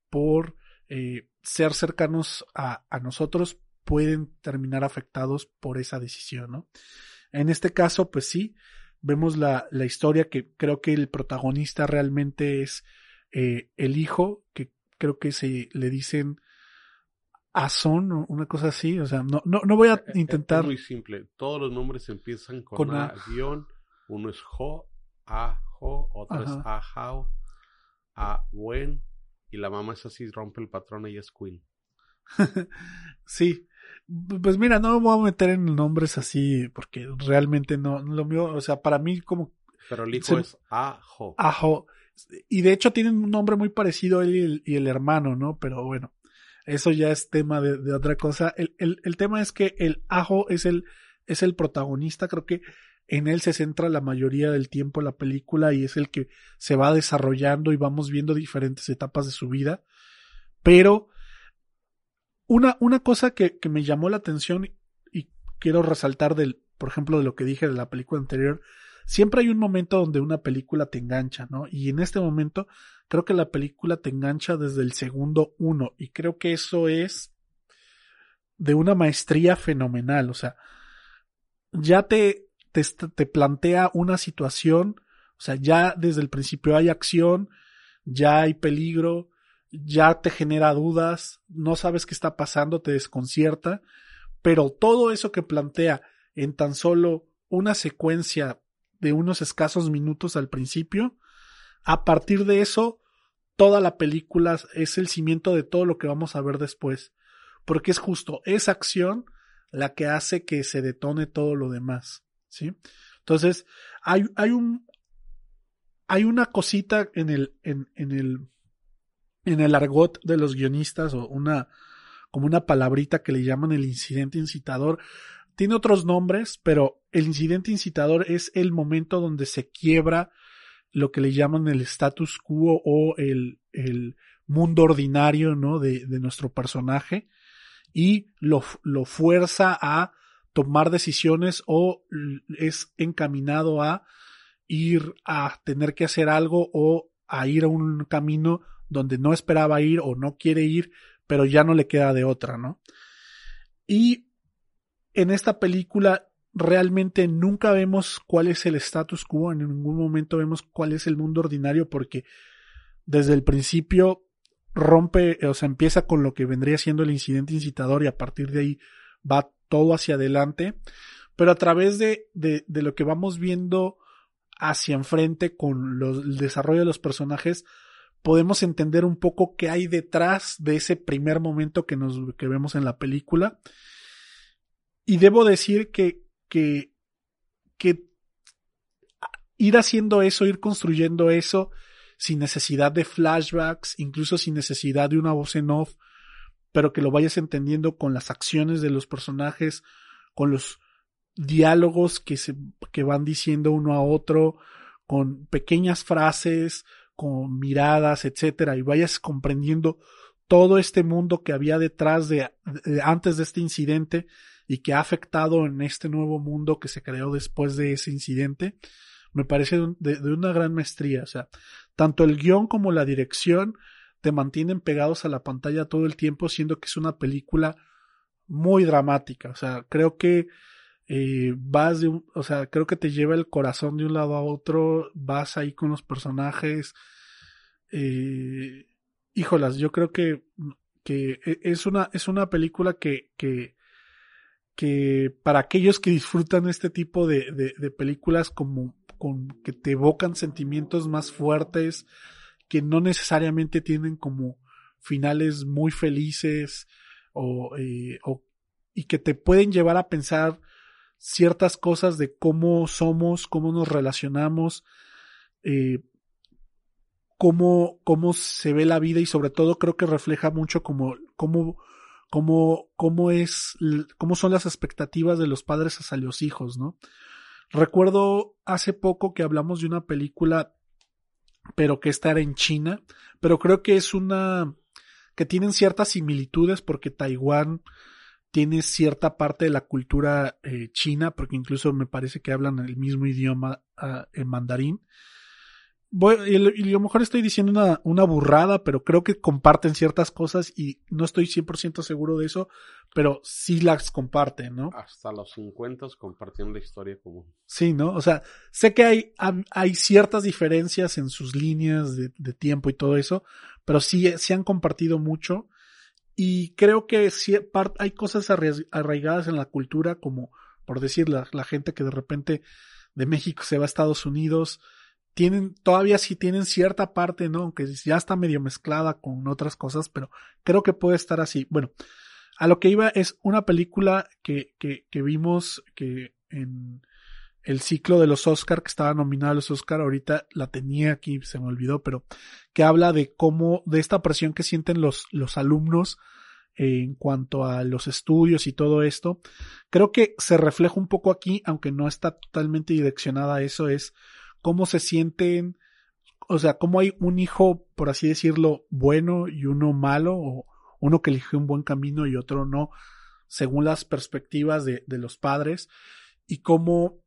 por eh, ser cercanos a, nosotros pueden terminar afectados por esa decisión, ¿no? En este caso, pues sí, vemos la, la historia que creo que el protagonista realmente es eh, el hijo, que creo que se le dicen Azón, una cosa así, o sea, no, no, no voy a eh, eh, intentar. Es muy simple, todos los nombres empiezan con, a, guion, uno es Jo, A, Jo, otro es A, Jao, A, Buen, y la mamá es así, rompe el patrón y es Queen. sí. Pues mira, no me voy a meter en nombres así porque realmente no, lo mío, o sea, para mí como... Pero el hijo es Ajo. Ajo. Y de hecho tienen un nombre muy parecido él y el, hermano, ¿no? Pero bueno, eso ya es tema de, otra cosa. El, el, el, tema es que el Ajo es el, es el protagonista, creo que en él se centra la mayoría del tiempo la película y es el que se va desarrollando y vamos viendo diferentes etapas de su vida. Pero una, una cosa que, que me llamó la atención y quiero resaltar del, por ejemplo, de lo que dije de la película anterior, siempre hay un momento donde una película te engancha, ¿no? Y en este momento creo que la película te engancha desde el segundo uno y creo que eso es de una maestría fenomenal. O sea, ya te, te, te plantea una situación, o sea, ya desde el principio hay acción, ya hay peligro, ya te genera dudas, no sabes qué está pasando, te desconcierta, pero todo eso que plantea en tan solo una secuencia de unos escasos minutos al principio, a partir de eso, toda la película es el cimiento de todo lo que vamos a ver después, porque es justo esa acción la que hace que se detone todo lo demás, ¿sí? Entonces, hay, hay un, hay una cosita en el, en, en el, en el argot de los guionistas o una, como una palabrita que le llaman el incidente incitador. Tiene otros nombres, pero el incidente incitador es el momento donde se quiebra lo que le llaman el status quo o el, el mundo ordinario, ¿no? De, de nuestro personaje y lo, lo fuerza a tomar decisiones o es encaminado a ir a tener que hacer algo o a ir a un camino donde no esperaba ir o no quiere ir, pero ya no le queda de otra, ¿no? Y en esta película realmente nunca vemos cuál es el status quo, en ningún momento vemos cuál es el mundo ordinario porque desde el principio rompe, o sea, empieza con lo que vendría siendo el incidente incitador y a partir de ahí va todo hacia adelante, pero a través de, de, lo que vamos viendo hacia enfrente con el desarrollo de los personajes, podemos entender un poco qué hay detrás de ese primer momento que nos que vemos en la película. Y debo decir que, que, que ir haciendo eso, ir construyendo eso, sin necesidad de flashbacks, incluso sin necesidad de una voz en off, pero que lo vayas entendiendo con las acciones de los personajes, con los diálogos que se que van diciendo uno a otro, con pequeñas frases, con miradas, etcétera, y vayas comprendiendo todo este mundo que había detrás de, antes de este incidente y que ha afectado en este nuevo mundo que se creó después de ese incidente, me parece de, de una gran maestría. O sea, tanto el guion como la dirección te mantienen pegados a la pantalla todo el tiempo, siendo que es una película muy dramática. O sea, creo que eh, vas de un, o sea, creo que te lleva el corazón de un lado a otro, vas ahí con los personajes. Eh, híjolas, yo creo que, que e, es una, es una película que, que, para aquellos que disfrutan este tipo de, de, de películas como con, que te evocan sentimientos más fuertes, que no necesariamente tienen como finales muy felices o, eh, o, y que te pueden llevar a pensar ciertas cosas de cómo somos, cómo nos relacionamos, eh, cómo, cómo se ve la vida y sobre todo creo que refleja mucho cómo, cómo, cómo es, cómo son las expectativas de los padres hacia los hijos, ¿no? Recuerdo hace poco que hablamos de una película, pero que esta era en China, pero creo que es una, que tienen ciertas similitudes porque Taiwán tiene cierta parte de la cultura eh, china, porque incluso me parece que hablan el mismo idioma uh, en mandarín. Voy, y, y, a lo mejor estoy diciendo una, una burrada, pero creo que comparten ciertas cosas y no estoy 100% seguro de eso, pero sí las comparten, ¿no? Hasta los 50 compartiendo la historia común. Sí, ¿no? O sea, sé que hay, hay ciertas diferencias en sus líneas de, de tiempo y todo eso, pero sí, sí han compartido mucho y creo que sí, hay cosas arraigadas en la cultura, como por decir la, la, gente que de repente de México se va a Estados Unidos, tienen, todavía sí tienen cierta parte, ¿no? Aunque ya está medio mezclada con otras cosas, pero creo que puede estar así. Bueno, a lo que iba es una película que, que, que vimos que en, el ciclo de los Oscar, que estaba nominado a los Oscar, ahorita la tenía aquí, se me olvidó, pero que habla de cómo, de esta presión que sienten los, los alumnos en cuanto a los estudios y todo esto. Creo que se refleja un poco aquí, aunque no está totalmente direccionada a eso, es cómo se sienten, o sea, cómo hay un hijo, por así decirlo, bueno y uno malo, o uno que eligió un buen camino y otro no, según las perspectivas de, los padres, y cómo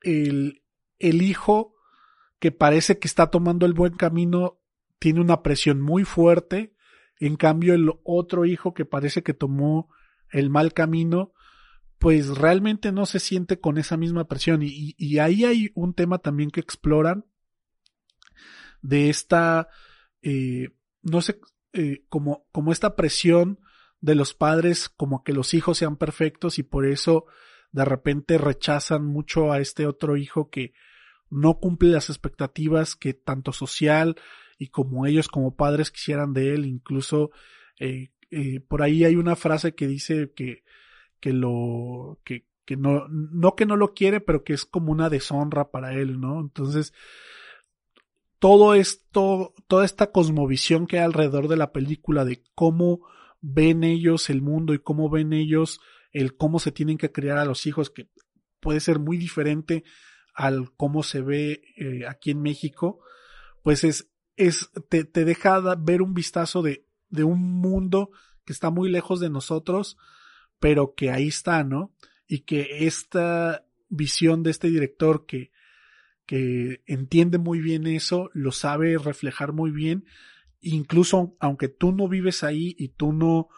el, el hijo que parece que está tomando el buen camino tiene una presión muy fuerte, en cambio el otro hijo que parece que tomó el mal camino, pues realmente no se siente con esa misma presión. Y, ahí hay un tema también que exploran de esta, eh, no sé, eh, como, como esta presión de los padres, como que los hijos sean perfectos y por eso de repente rechazan mucho a este otro hijo que no cumple las expectativas que tanto social y como ellos como padres quisieran de él, incluso eh, por ahí hay una frase que dice que, que lo, que, que no, no que no lo quiere, pero que es como una deshonra para él, ¿no? Entonces, todo esto, toda esta cosmovisión que hay alrededor de la película de cómo ven ellos el mundo y cómo ven ellos el cómo se tienen que criar a los hijos, que puede ser muy diferente al cómo se ve eh, aquí en México, pues es, es, te, te deja ver un vistazo de, de un mundo que está muy lejos de nosotros, pero que ahí está, ¿no? Y que esta visión de este director que que entiende muy bien eso, lo sabe reflejar muy bien, incluso aunque tú no vives ahí y tú no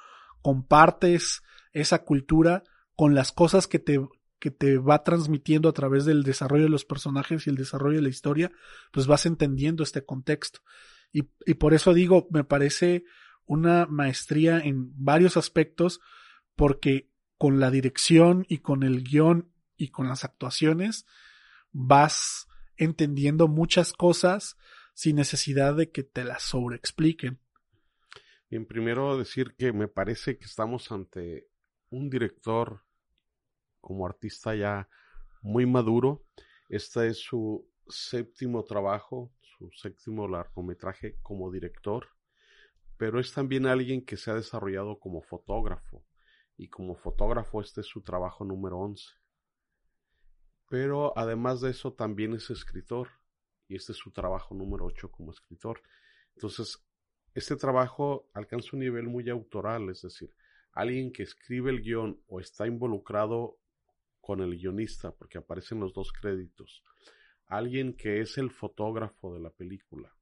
compartes esa cultura con las cosas que te, que te va transmitiendo a través del desarrollo de los personajes y el desarrollo de la historia, pues vas entendiendo este contexto. Y, y por eso digo, me parece una maestría en varios aspectos, porque con la dirección y con el guion y con las actuaciones vas entendiendo muchas cosas sin necesidad de que te las sobreexpliquen. Bien, primero decir que me parece que estamos ante un director como artista ya muy maduro. Este es su séptimo trabajo, su séptimo largometraje como director, pero es también alguien que se ha desarrollado como fotógrafo y como fotógrafo este es su trabajo número 11 pero además de eso también es escritor y este es su trabajo número 8 como escritor. Entonces, este trabajo alcanza un nivel muy autoral, es decir, alguien que escribe el guion o está involucrado con el guionista, porque aparecen los dos créditos, alguien que es el fotógrafo de la película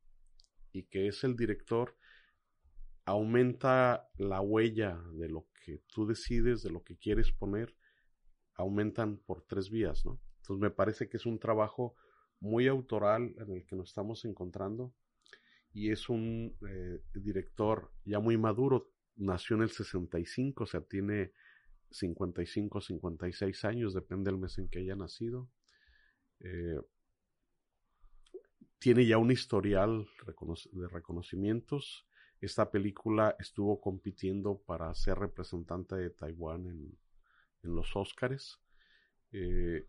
y que es el director, aumenta la huella de lo que tú decides, de lo que quieres poner, aumentan por tres vías, ¿no? Entonces me parece que es un trabajo muy autoral en el que nos estamos encontrando y es un eh, director ya muy maduro, nació en el 65, o sea, tiene 55, 56 años, depende del mes en que haya nacido. Eh, tiene ya un historial de reconocimientos. Esta película estuvo compitiendo para ser representante de Taiwán en, los Óscares. Eh,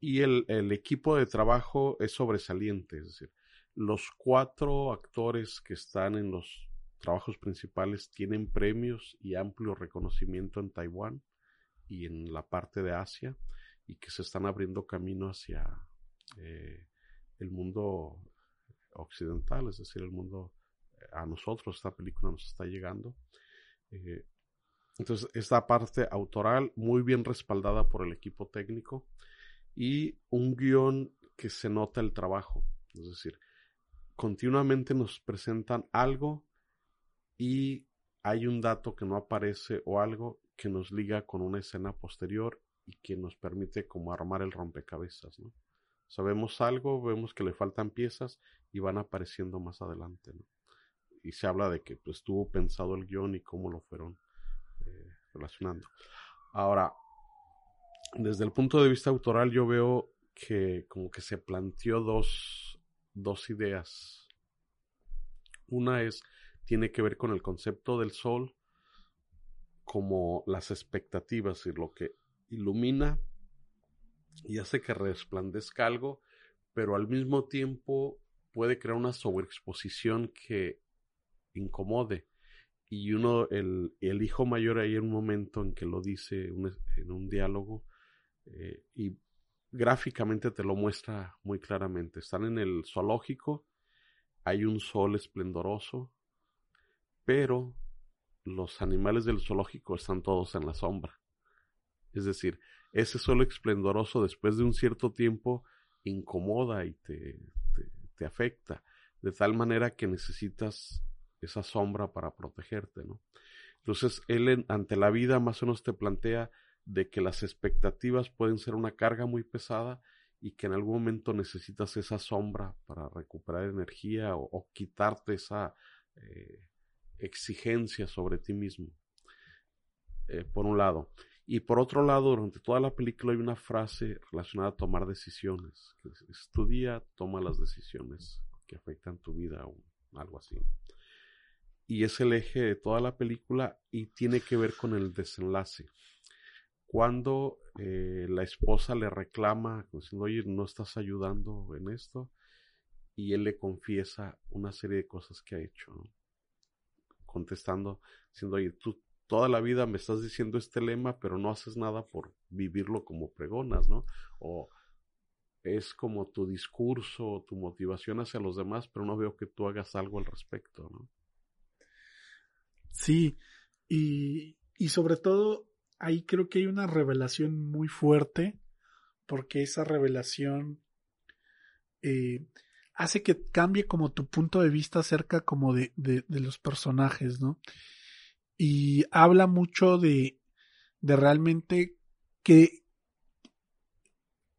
y el, equipo de trabajo es sobresaliente, es decir, los cuatro actores que están en los trabajos principales tienen premios y amplio reconocimiento en Taiwán y en la parte de Asia y que se están abriendo camino hacia eh, el mundo occidental, es decir, el mundo a nosotros, esta película nos está llegando. Eh, entonces, esta parte autoral muy bien respaldada por el equipo técnico y un guion que se nota el trabajo. Es decir, continuamente nos presentan algo y hay un dato que no aparece o algo que nos liga con una escena posterior y que nos permite como armar el rompecabezas, ¿no? Sabemos algo, vemos que le faltan piezas y van apareciendo más adelante, ¿no? Y se habla de que pues, estuvo pensado el guion y cómo lo fueron eh, relacionando. Ahora, desde el punto de vista autoral yo veo que como que se planteó dos, dos ideas. Una es, tiene que ver con el concepto del sol como las expectativas y lo que ilumina y hace que resplandezca algo, pero al mismo tiempo puede crear una sobreexposición que incomode. Y uno, el, el hijo mayor, hay un momento en que lo dice en un diálogo, eh, y gráficamente te lo muestra muy claramente. Están en el zoológico, hay un sol esplendoroso, pero los animales del zoológico están todos en la sombra. Es decir, ese sol esplendoroso después de un cierto tiempo incomoda y te, te, afecta, de tal manera que necesitas esa sombra para protegerte, ¿no? Entonces, él ante la vida más o menos te plantea de que las expectativas pueden ser una carga muy pesada y que en algún momento necesitas esa sombra para recuperar energía o, quitarte esa eh, exigencia sobre ti mismo, eh, por un lado. Y por otro lado, durante toda la película hay una frase relacionada a tomar decisiones. Que es, tu día, toma las decisiones que afectan tu vida o algo así. Y es el eje de toda la película y tiene que ver con el desenlace cuando eh, la esposa le reclama, diciendo, oye, no estás ayudando en esto, y él le confiesa una serie de cosas que ha hecho, contestando, diciendo, oye, tú toda la vida me estás diciendo este lema, pero no haces nada por vivirlo como pregonas, ¿no? O es como tu discurso, tu motivación hacia los demás, pero no veo que tú hagas algo al respecto, ¿no? Sí, y, y sobre todo ahí creo que hay una revelación muy fuerte, porque esa revelación eh, hace que cambie como tu punto de vista acerca como de, de, los personajes, ¿no? Y habla mucho de, de realmente qué,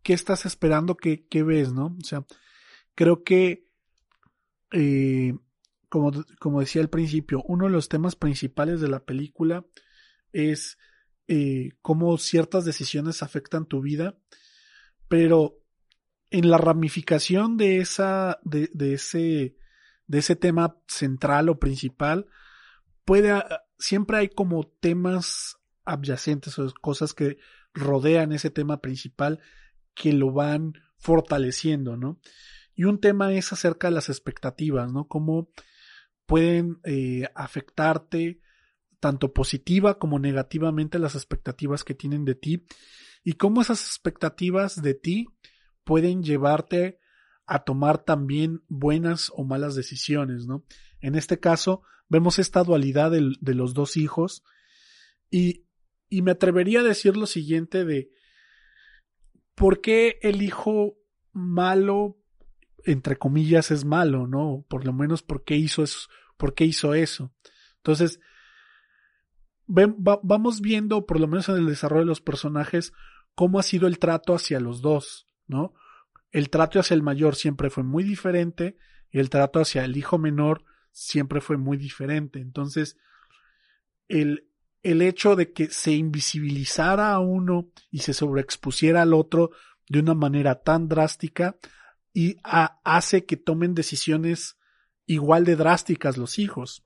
qué estás esperando, qué, qué ves, ¿no? O sea, creo que, eh, como, como decía al principio, uno de los temas principales de la película es eh, cómo ciertas decisiones afectan tu vida, pero en la ramificación de esa, de, ese, de ese tema central o principal, puede, siempre hay como temas adyacentes o cosas que rodean ese tema principal que lo van fortaleciendo, ¿no? Y un tema es acerca de las expectativas, ¿no? Cómo pueden eh, afectarte tanto positiva como negativamente las expectativas que tienen de ti y cómo esas expectativas de ti pueden llevarte a tomar también buenas o malas decisiones, ¿no? En este caso, vemos esta dualidad de, los dos hijos y, y me atrevería a decir lo siguiente de ¿por qué el hijo malo, entre comillas, es malo, ¿no? Por lo menos, ¿por qué hizo eso? ¿Por qué hizo eso? Entonces, vamos viendo, por lo menos en el desarrollo de los personajes, cómo ha sido el trato hacia los dos, ¿no? El trato hacia el mayor siempre fue muy diferente y el trato hacia el hijo menor siempre fue muy diferente. Entonces, el, el hecho de que se invisibilizara a uno y se sobreexpusiera al otro de una manera tan drástica y hace que tomen decisiones igual de drásticas los hijos,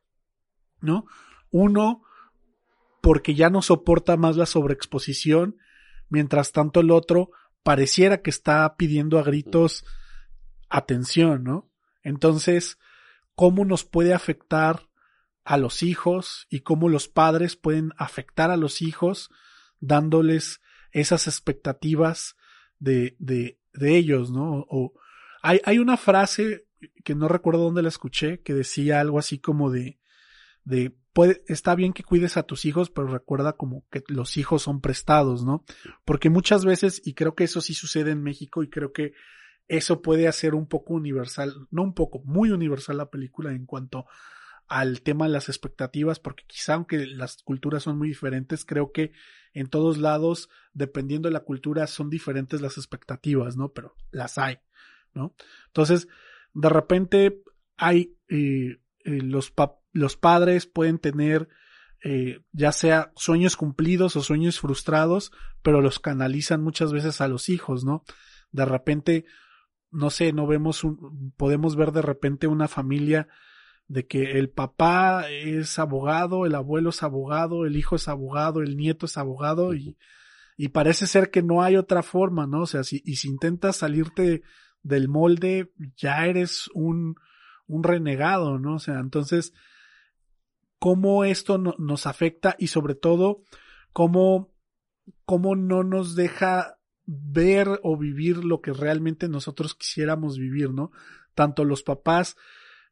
¿no? Uno porque ya no soporta más la sobreexposición, mientras tanto el otro pareciera que está pidiendo a gritos atención, ¿no? Entonces, ¿cómo nos puede afectar a los hijos y cómo los padres pueden afectar a los hijos dándoles esas expectativas de, de, de ellos, ¿no? O hay, hay una frase que no recuerdo dónde la escuché que decía algo así como de, de está bien que cuides a tus hijos, pero recuerda como que los hijos son prestados, ¿no? Porque muchas veces, y creo que eso sí sucede en México, y creo que eso puede hacer un poco universal, no un poco, muy universal la película en cuanto al tema de las expectativas, porque quizá aunque las culturas son muy diferentes, creo que en todos lados, dependiendo de la cultura, son diferentes las expectativas, ¿no? Pero las hay, ¿no? Entonces, de repente hay eh, eh, los, los padres pueden tener eh, ya sea sueños cumplidos o sueños frustrados, pero los canalizan muchas veces a los hijos, ¿no? De repente, no sé, no vemos un, podemos ver de repente una familia de que el papá es abogado, el abuelo es abogado, el hijo es abogado, el nieto es abogado y, y parece ser que no hay otra forma, ¿no? O sea, si, y si intentas salirte del molde, ya eres un, un renegado, ¿no? O sea, entonces, cómo esto nos afecta y sobre todo, cómo, cómo no nos deja ver o vivir lo que realmente nosotros quisiéramos vivir, ¿no? Tanto los papás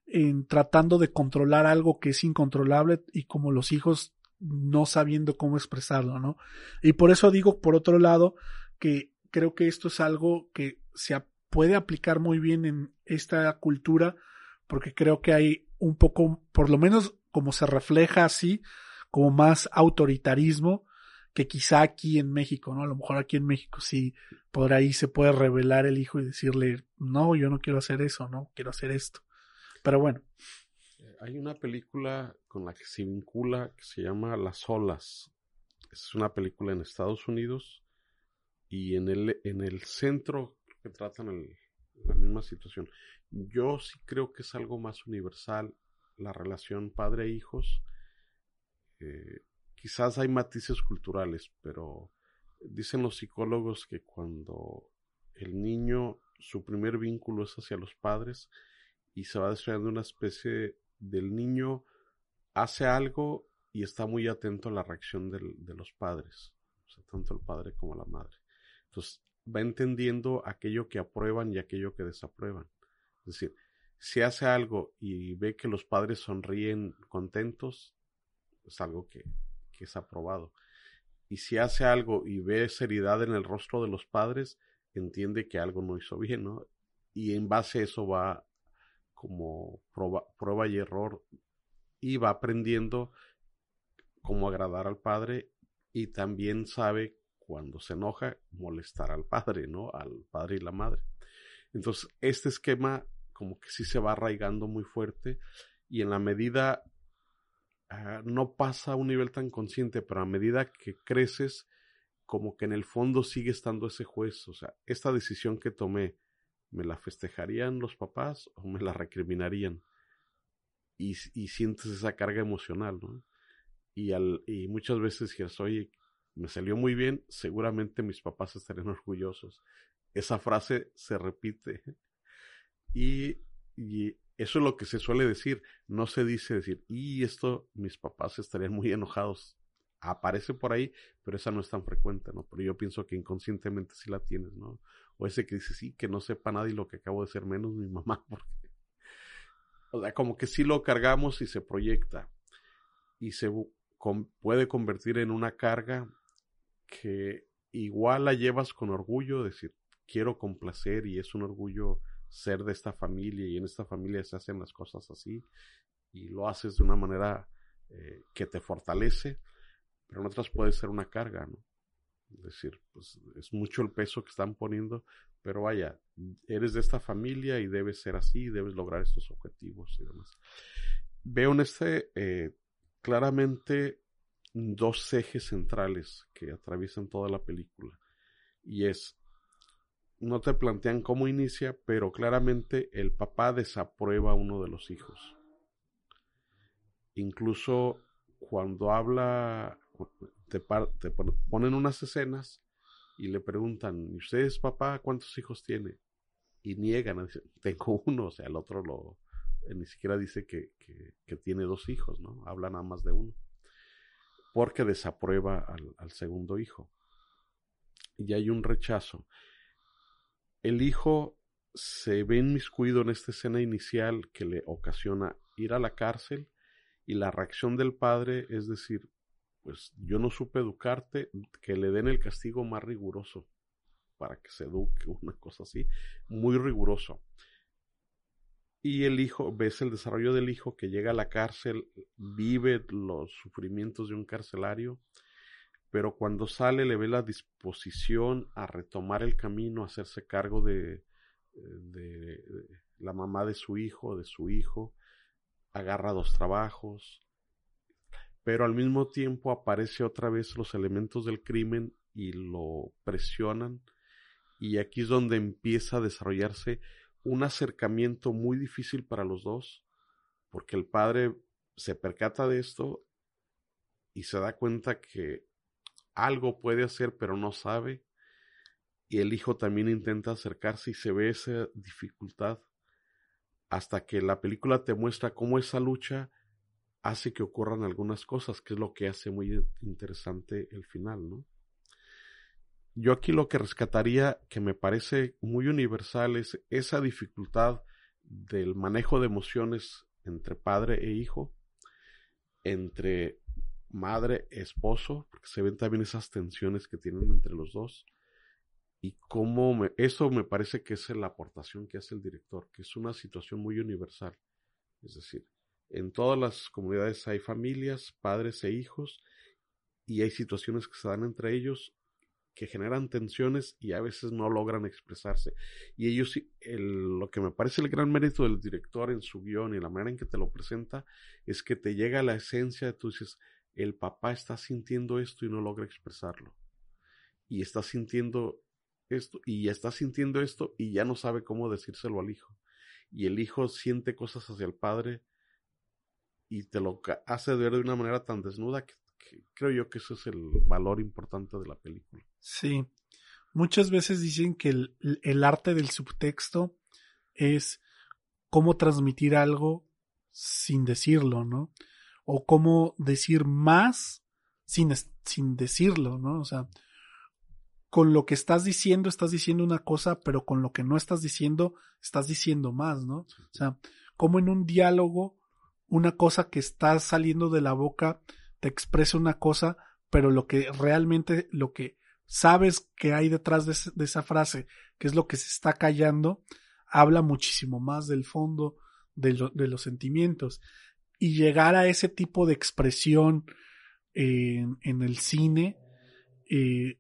en tratando de controlar algo que es incontrolable y como los hijos no sabiendo cómo expresarlo, ¿no? Y por eso digo, por otro lado, que creo que esto es algo que se puede aplicar muy bien en esta cultura porque creo que hay un poco, por lo menos como se refleja así, como más autoritarismo que quizá aquí en México, ¿no? A lo mejor aquí en México sí por ahí se puede revelar el hijo y decirle, no, yo no quiero hacer eso, no, quiero hacer esto. Pero bueno. Hay una película con la que se vincula que se llama Las olas. Es una película en Estados Unidos y en el, en el centro que tratan la misma situación. Yo sí creo que es algo más universal la relación padre-hijos. Eh, quizás hay matices culturales, pero dicen los psicólogos que cuando el niño, su primer vínculo es hacia los padres y se va desarrollando una especie del niño hace algo y está muy atento a la reacción de los padres, tanto el padre como la madre. Entonces, va entendiendo aquello que aprueban y aquello que desaprueban. Es decir, si hace algo y ve que los padres sonríen contentos, es algo que, es aprobado. Y si hace algo y ve seriedad en el rostro de los padres, entiende que algo no hizo bien, ¿no? Y en base a eso va como prueba, y error y va aprendiendo cómo agradar al padre y también sabe cuando se enoja molestar al padre, ¿no? Al padre y la madre. Entonces, este esquema como que sí se va arraigando muy fuerte y en la medida Ah, no pasa a un nivel tan consciente, pero a medida que creces, como que en el fondo sigue estando ese juez. O sea, esta decisión que tomé, ¿me la festejarían los papás o me la recriminarían? Y, sientes esa carga emocional, ¿no? Y, al, y muchas veces dices, oye, me salió muy bien, seguramente mis papás estarían orgullosos. Esa frase se repite. Y, y eso es lo que se suele decir. No se dice decir, y esto mis papás estarían muy enojados. Aparece por ahí, pero esa no es tan frecuente, ¿no? Pero yo pienso que inconscientemente sí la tienes, ¿no? O ese que dice, sí, que no sepa nadie lo que acabo de ser, menos mi mamá, porque... O sea, como que sí lo cargamos y se proyecta. Y se puede convertir en una carga que igual la llevas con orgullo, decir, quiero complacer y es un orgullo ser de esta familia y en esta familia se hacen las cosas así y lo haces de una manera eh, que te fortalece, pero en otras puede ser una carga, ¿no? Es decir, pues es mucho el peso que están poniendo, pero vaya, eres de esta familia y debes ser así, debes lograr estos objetivos y demás. Veo en este eh, claramente dos ejes centrales que atraviesan toda la película y es no te plantean cómo inicia, pero claramente el papá desaprueba a uno de los hijos. Incluso cuando habla, te, ponen unas escenas y le preguntan, ¿y ustedes papá cuántos hijos tiene? Y niegan, tengo uno, o sea, el otro lo, eh, ni siquiera dice que, tiene dos hijos, ¿no? Habla nada más de uno. Porque desaprueba al, segundo hijo. Y hay un rechazo el hijo se ve inmiscuido en esta escena inicial que le ocasiona ir a la cárcel y la reacción del padre es decir, pues yo no supe educarte, que le den el castigo más riguroso para que se eduque, una cosa así, muy riguroso. Y el hijo, ves el desarrollo del hijo que llega a la cárcel, vive los sufrimientos de un carcelario, pero cuando sale le ve la disposición a retomar el camino, a hacerse cargo de, de, la mamá de su hijo, de su hijo, agarra dos trabajos, pero al mismo tiempo aparece otra vez los elementos del crimen y lo presionan y aquí es donde empieza a desarrollarse un acercamiento muy difícil para los dos, porque el padre se percata de esto y se da cuenta que algo puede hacer pero no sabe. Y el hijo también intenta acercarse y se ve esa dificultad hasta que la película te muestra cómo esa lucha hace que ocurran algunas cosas, que es lo que hace muy interesante el final, ¿no? Yo aquí lo que rescataría, que me parece muy universal, es esa dificultad del manejo de emociones entre padre e hijo, entre madre, esposo, porque se ven también esas tensiones que tienen entre los dos. Y cómo eso me parece que es la aportación que hace el director, que es una situación muy universal. Es decir, En todas las comunidades hay familias, padres e hijos, y hay situaciones que se dan entre ellos que generan tensiones y a veces no logran expresarse. Y ellos, el, lo que me parece el gran mérito del director en su guion y la manera en que te lo presenta, es que te llega a la esencia de tú dices, el papá está sintiendo esto y no logra expresarlo. Y está sintiendo esto, y está sintiendo esto y ya no sabe cómo decírselo al hijo. Y el hijo siente cosas hacia el padre y te lo hace ver de una manera tan desnuda que creo yo que ese es el valor importante de la película. Sí. Muchas veces dicen que el, el arte del subtexto es cómo transmitir algo sin decirlo, ¿no? O cómo decir más sin, sin decirlo, ¿no? O sea, con lo que estás diciendo estás diciendo una cosa, pero con lo que no estás diciendo estás diciendo más, ¿no? O sea, como en un diálogo una cosa que está saliendo de la boca te expresa una cosa, pero lo que realmente, lo que sabes que hay detrás de, esa frase, que es lo que se está callando, habla muchísimo más del fondo de, los sentimientos. Y llegar a ese tipo de expresión en, el cine, eh,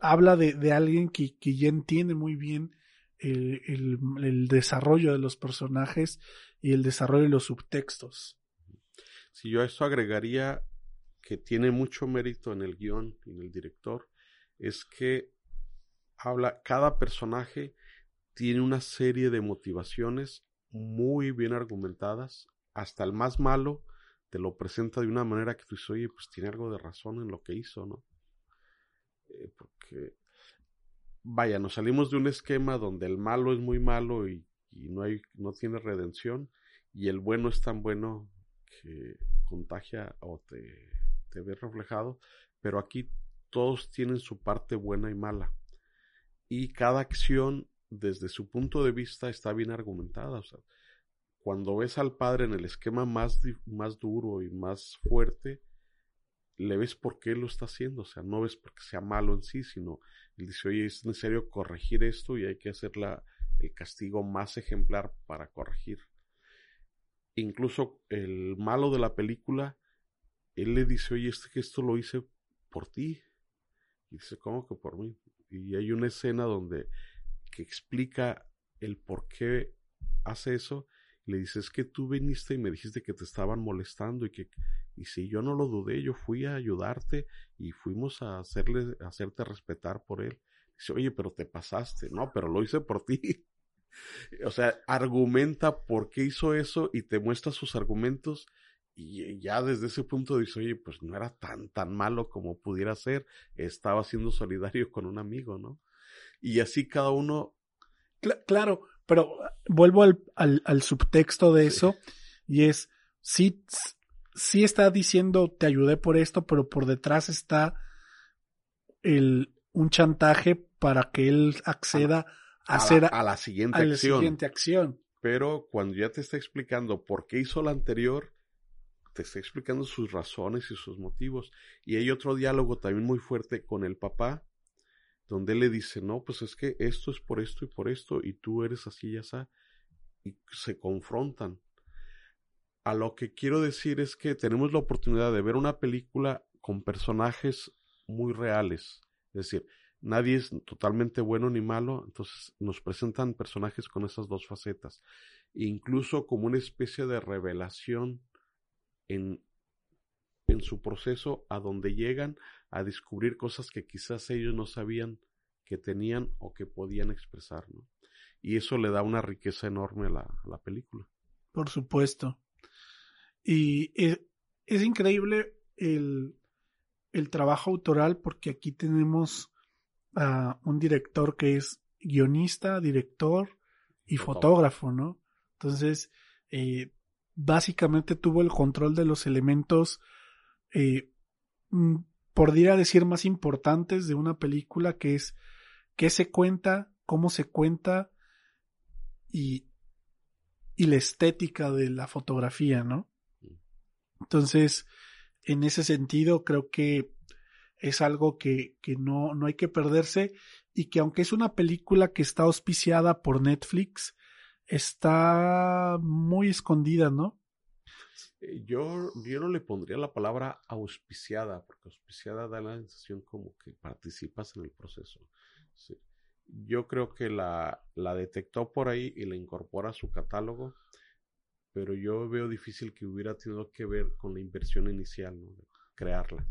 habla de, alguien que, ya entiende muy bien el, desarrollo de los personajes y el desarrollo de los subtextos. Si yo a esto agregaría que tiene mucho mérito en el guion y en el director, es que habla, cada personaje tiene una serie de motivaciones muy bien argumentadas, hasta el más malo te lo presenta de una manera que tú dices, oye, pues tiene algo de razón en lo que hizo, ¿no? Eh, porque, vaya, nos salimos de un esquema donde el malo es muy malo y, y no, hay, no tiene redención, y el bueno es tan bueno que contagia o te, te ve reflejado, pero aquí todos tienen su parte buena y mala. Y cada acción, desde su punto de vista, está bien argumentada. O sea, cuando ves al padre en el esquema más, más duro y más fuerte, le ves por qué lo está haciendo. O sea, no ves porque sea malo en sí, sino él dice, oye, es necesario corregir esto y hay que hacer la, el castigo más ejemplar para corregir incluso el malo de la película, él le dice, oye, este gesto lo hice por ti. Y dice, ¿cómo que por mí? Y hay una escena donde que explica el por qué hace eso. le dice, es que tú viniste y me dijiste que te estaban molestando y que, y si yo no lo dudé, yo fui a ayudarte y fuimos a hacerle, a hacerte respetar por él. Dice, oye, pero te pasaste. No, pero lo hice por ti. O sea, argumenta por qué hizo eso y te muestra sus argumentos y ya desde ese punto dice, oye, pues no era tan, tan malo como pudiera ser, estaba siendo solidario con un amigo, ¿no? Y así cada uno... claro, pero vuelvo al, al, subtexto de eso y es, sí, sí está diciendo, te ayudé por esto, pero por detrás está el, un chantaje para que él acceda a, hacer la, a la siguiente a la siguiente acción. Pero cuando ya te está explicando por qué hizo la anterior, te está explicando sus razones y sus motivos. Y hay otro diálogo también muy fuerte con el papá, donde él le dice, no, pues es que esto es por esto y por esto, y tú eres así y así, y se confrontan. A lo que quiero decir es que tenemos la oportunidad de ver una película con personajes muy reales. Es decir, nadie es totalmente bueno ni malo, entonces nos presentan personajes con esas dos facetas, incluso como una especie de revelación en, en su proceso a donde llegan a descubrir cosas que quizás ellos no sabían que tenían o que podían expresar, ¿no? Y eso le da una riqueza enorme a la, a la película. Por supuesto. Y es, es increíble el, el trabajo autoral porque aquí tenemos a un director que es guionista, director y fotógrafo, ¿no? Entonces, eh, básicamente tuvo el control de los elementos, eh, mm, podría decir, más importantes de una película, que es qué se cuenta, cómo se cuenta y, y la estética de la fotografía, ¿no? Entonces, en ese sentido, creo que es algo que, que no, no hay que perderse y que aunque es una película que está auspiciada por Netflix, está muy escondida, ¿no? Eh, yo, yo no le pondría la palabra auspiciada, porque auspiciada da la sensación como que participas en el proceso. Yo creo que la, la detectó por ahí y la incorpora a su catálogo, pero yo veo difícil que hubiera tenido que ver con la inversión inicial, ¿no? crearla.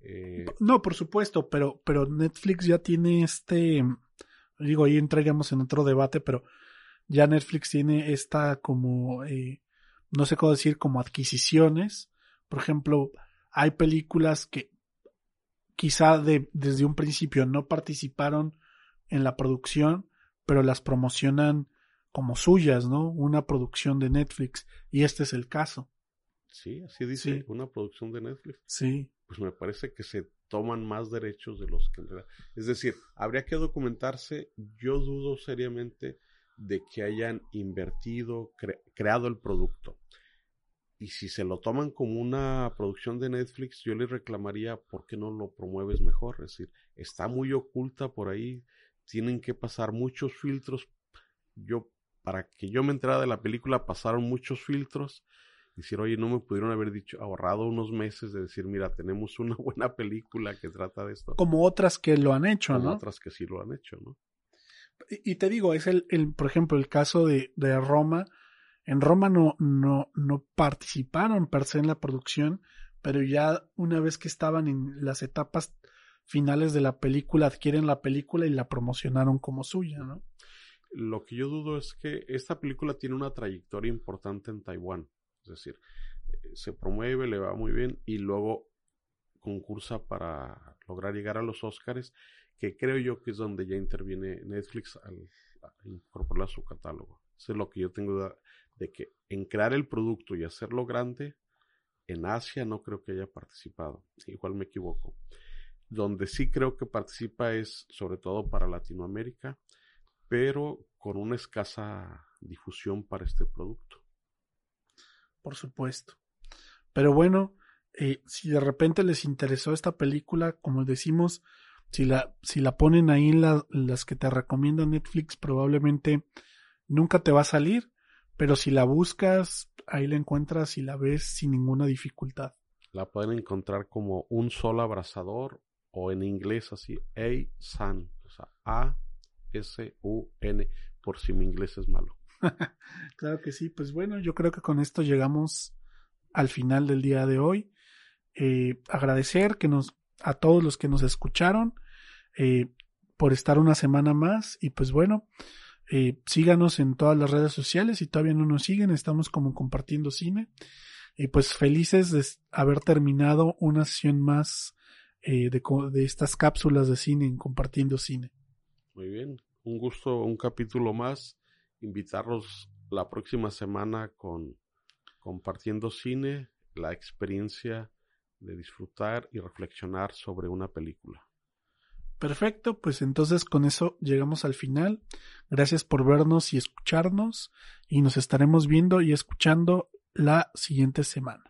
Eh, no, por supuesto, pero, pero Netflix ya tiene este, digo, ahí entraríamos en otro debate, pero ya Netflix tiene esta como, eh, no sé cómo decir, como adquisiciones. Por ejemplo, hay películas que quizá de, desde un principio no participaron en la producción, pero las promocionan como suyas, ¿no? Una producción de Netflix. Y este es el caso. Sí, así dice, una producción de Netflix. Sí. Pues me parece que se toman más derechos de los que. Es decir, habría que documentarse. Yo dudo seriamente de que hayan invertido, creado el producto. Y si se lo toman como una producción de Netflix, yo les reclamaría por qué no lo promueves mejor. Es decir, está muy oculta por ahí, tienen que pasar muchos filtros. Yo, para que yo me enterara de la película, pasaron muchos filtros. Decir, oye, no me pudieron haber dicho, ahorrado unos meses de decir, mira, tenemos una buena película que trata de esto. Como otras que lo han hecho, Como ¿no? otras que sí lo han hecho, ¿no? Y, te digo, es el, el, por ejemplo, el caso de, de Roma. En Roma no, no, no participaron per se en la producción, pero ya una vez que estaban en las etapas finales de la película, adquieren la película y la promocionaron como suya, ¿no? Lo que yo dudo es que esta película tiene una trayectoria importante en Taiwán. Es decir, se promueve, le va muy bien y luego concursa para lograr llegar a los Oscars que creo yo que es donde ya interviene Netflix al, incorporar su catálogo. Eso es lo que yo tengo duda de que en crear el producto y hacerlo grande, en Asia no creo que haya participado. Igual me equivoco. Donde sí creo que participa es sobre todo para Latinoamérica, pero con una escasa difusión para este producto. Por supuesto. Pero bueno, eh, si de repente les interesó esta película, como decimos, si la, si la ponen ahí en las que te recomienda Netflix, probablemente nunca te va a salir, pero si la buscas, ahí la encuentras y la ves sin ninguna dificultad. La pueden encontrar como un solo abrazador o en inglés así, A-San, o sea, A-S-U-N, por si mi inglés es malo. claro que sí, pues bueno, yo creo que con esto llegamos al final del día de hoy. Eh, agradecer que nos a todos los que nos escucharon eh, por estar una semana más. Y pues bueno, eh, síganos en todas las redes sociales. Si todavía no nos siguen, estamos como compartiendo cine. Y pues felices de haber terminado una sesión más eh, de, de estas cápsulas de cine en compartiendo cine. Muy bien, un gusto, un capítulo más, invitarlos la próxima semana con compartiendo cine, la experiencia de disfrutar y reflexionar sobre una película. Perfecto, pues entonces con eso llegamos al final. Gracias por vernos y escucharnos y nos estaremos viendo y escuchando la siguiente semana.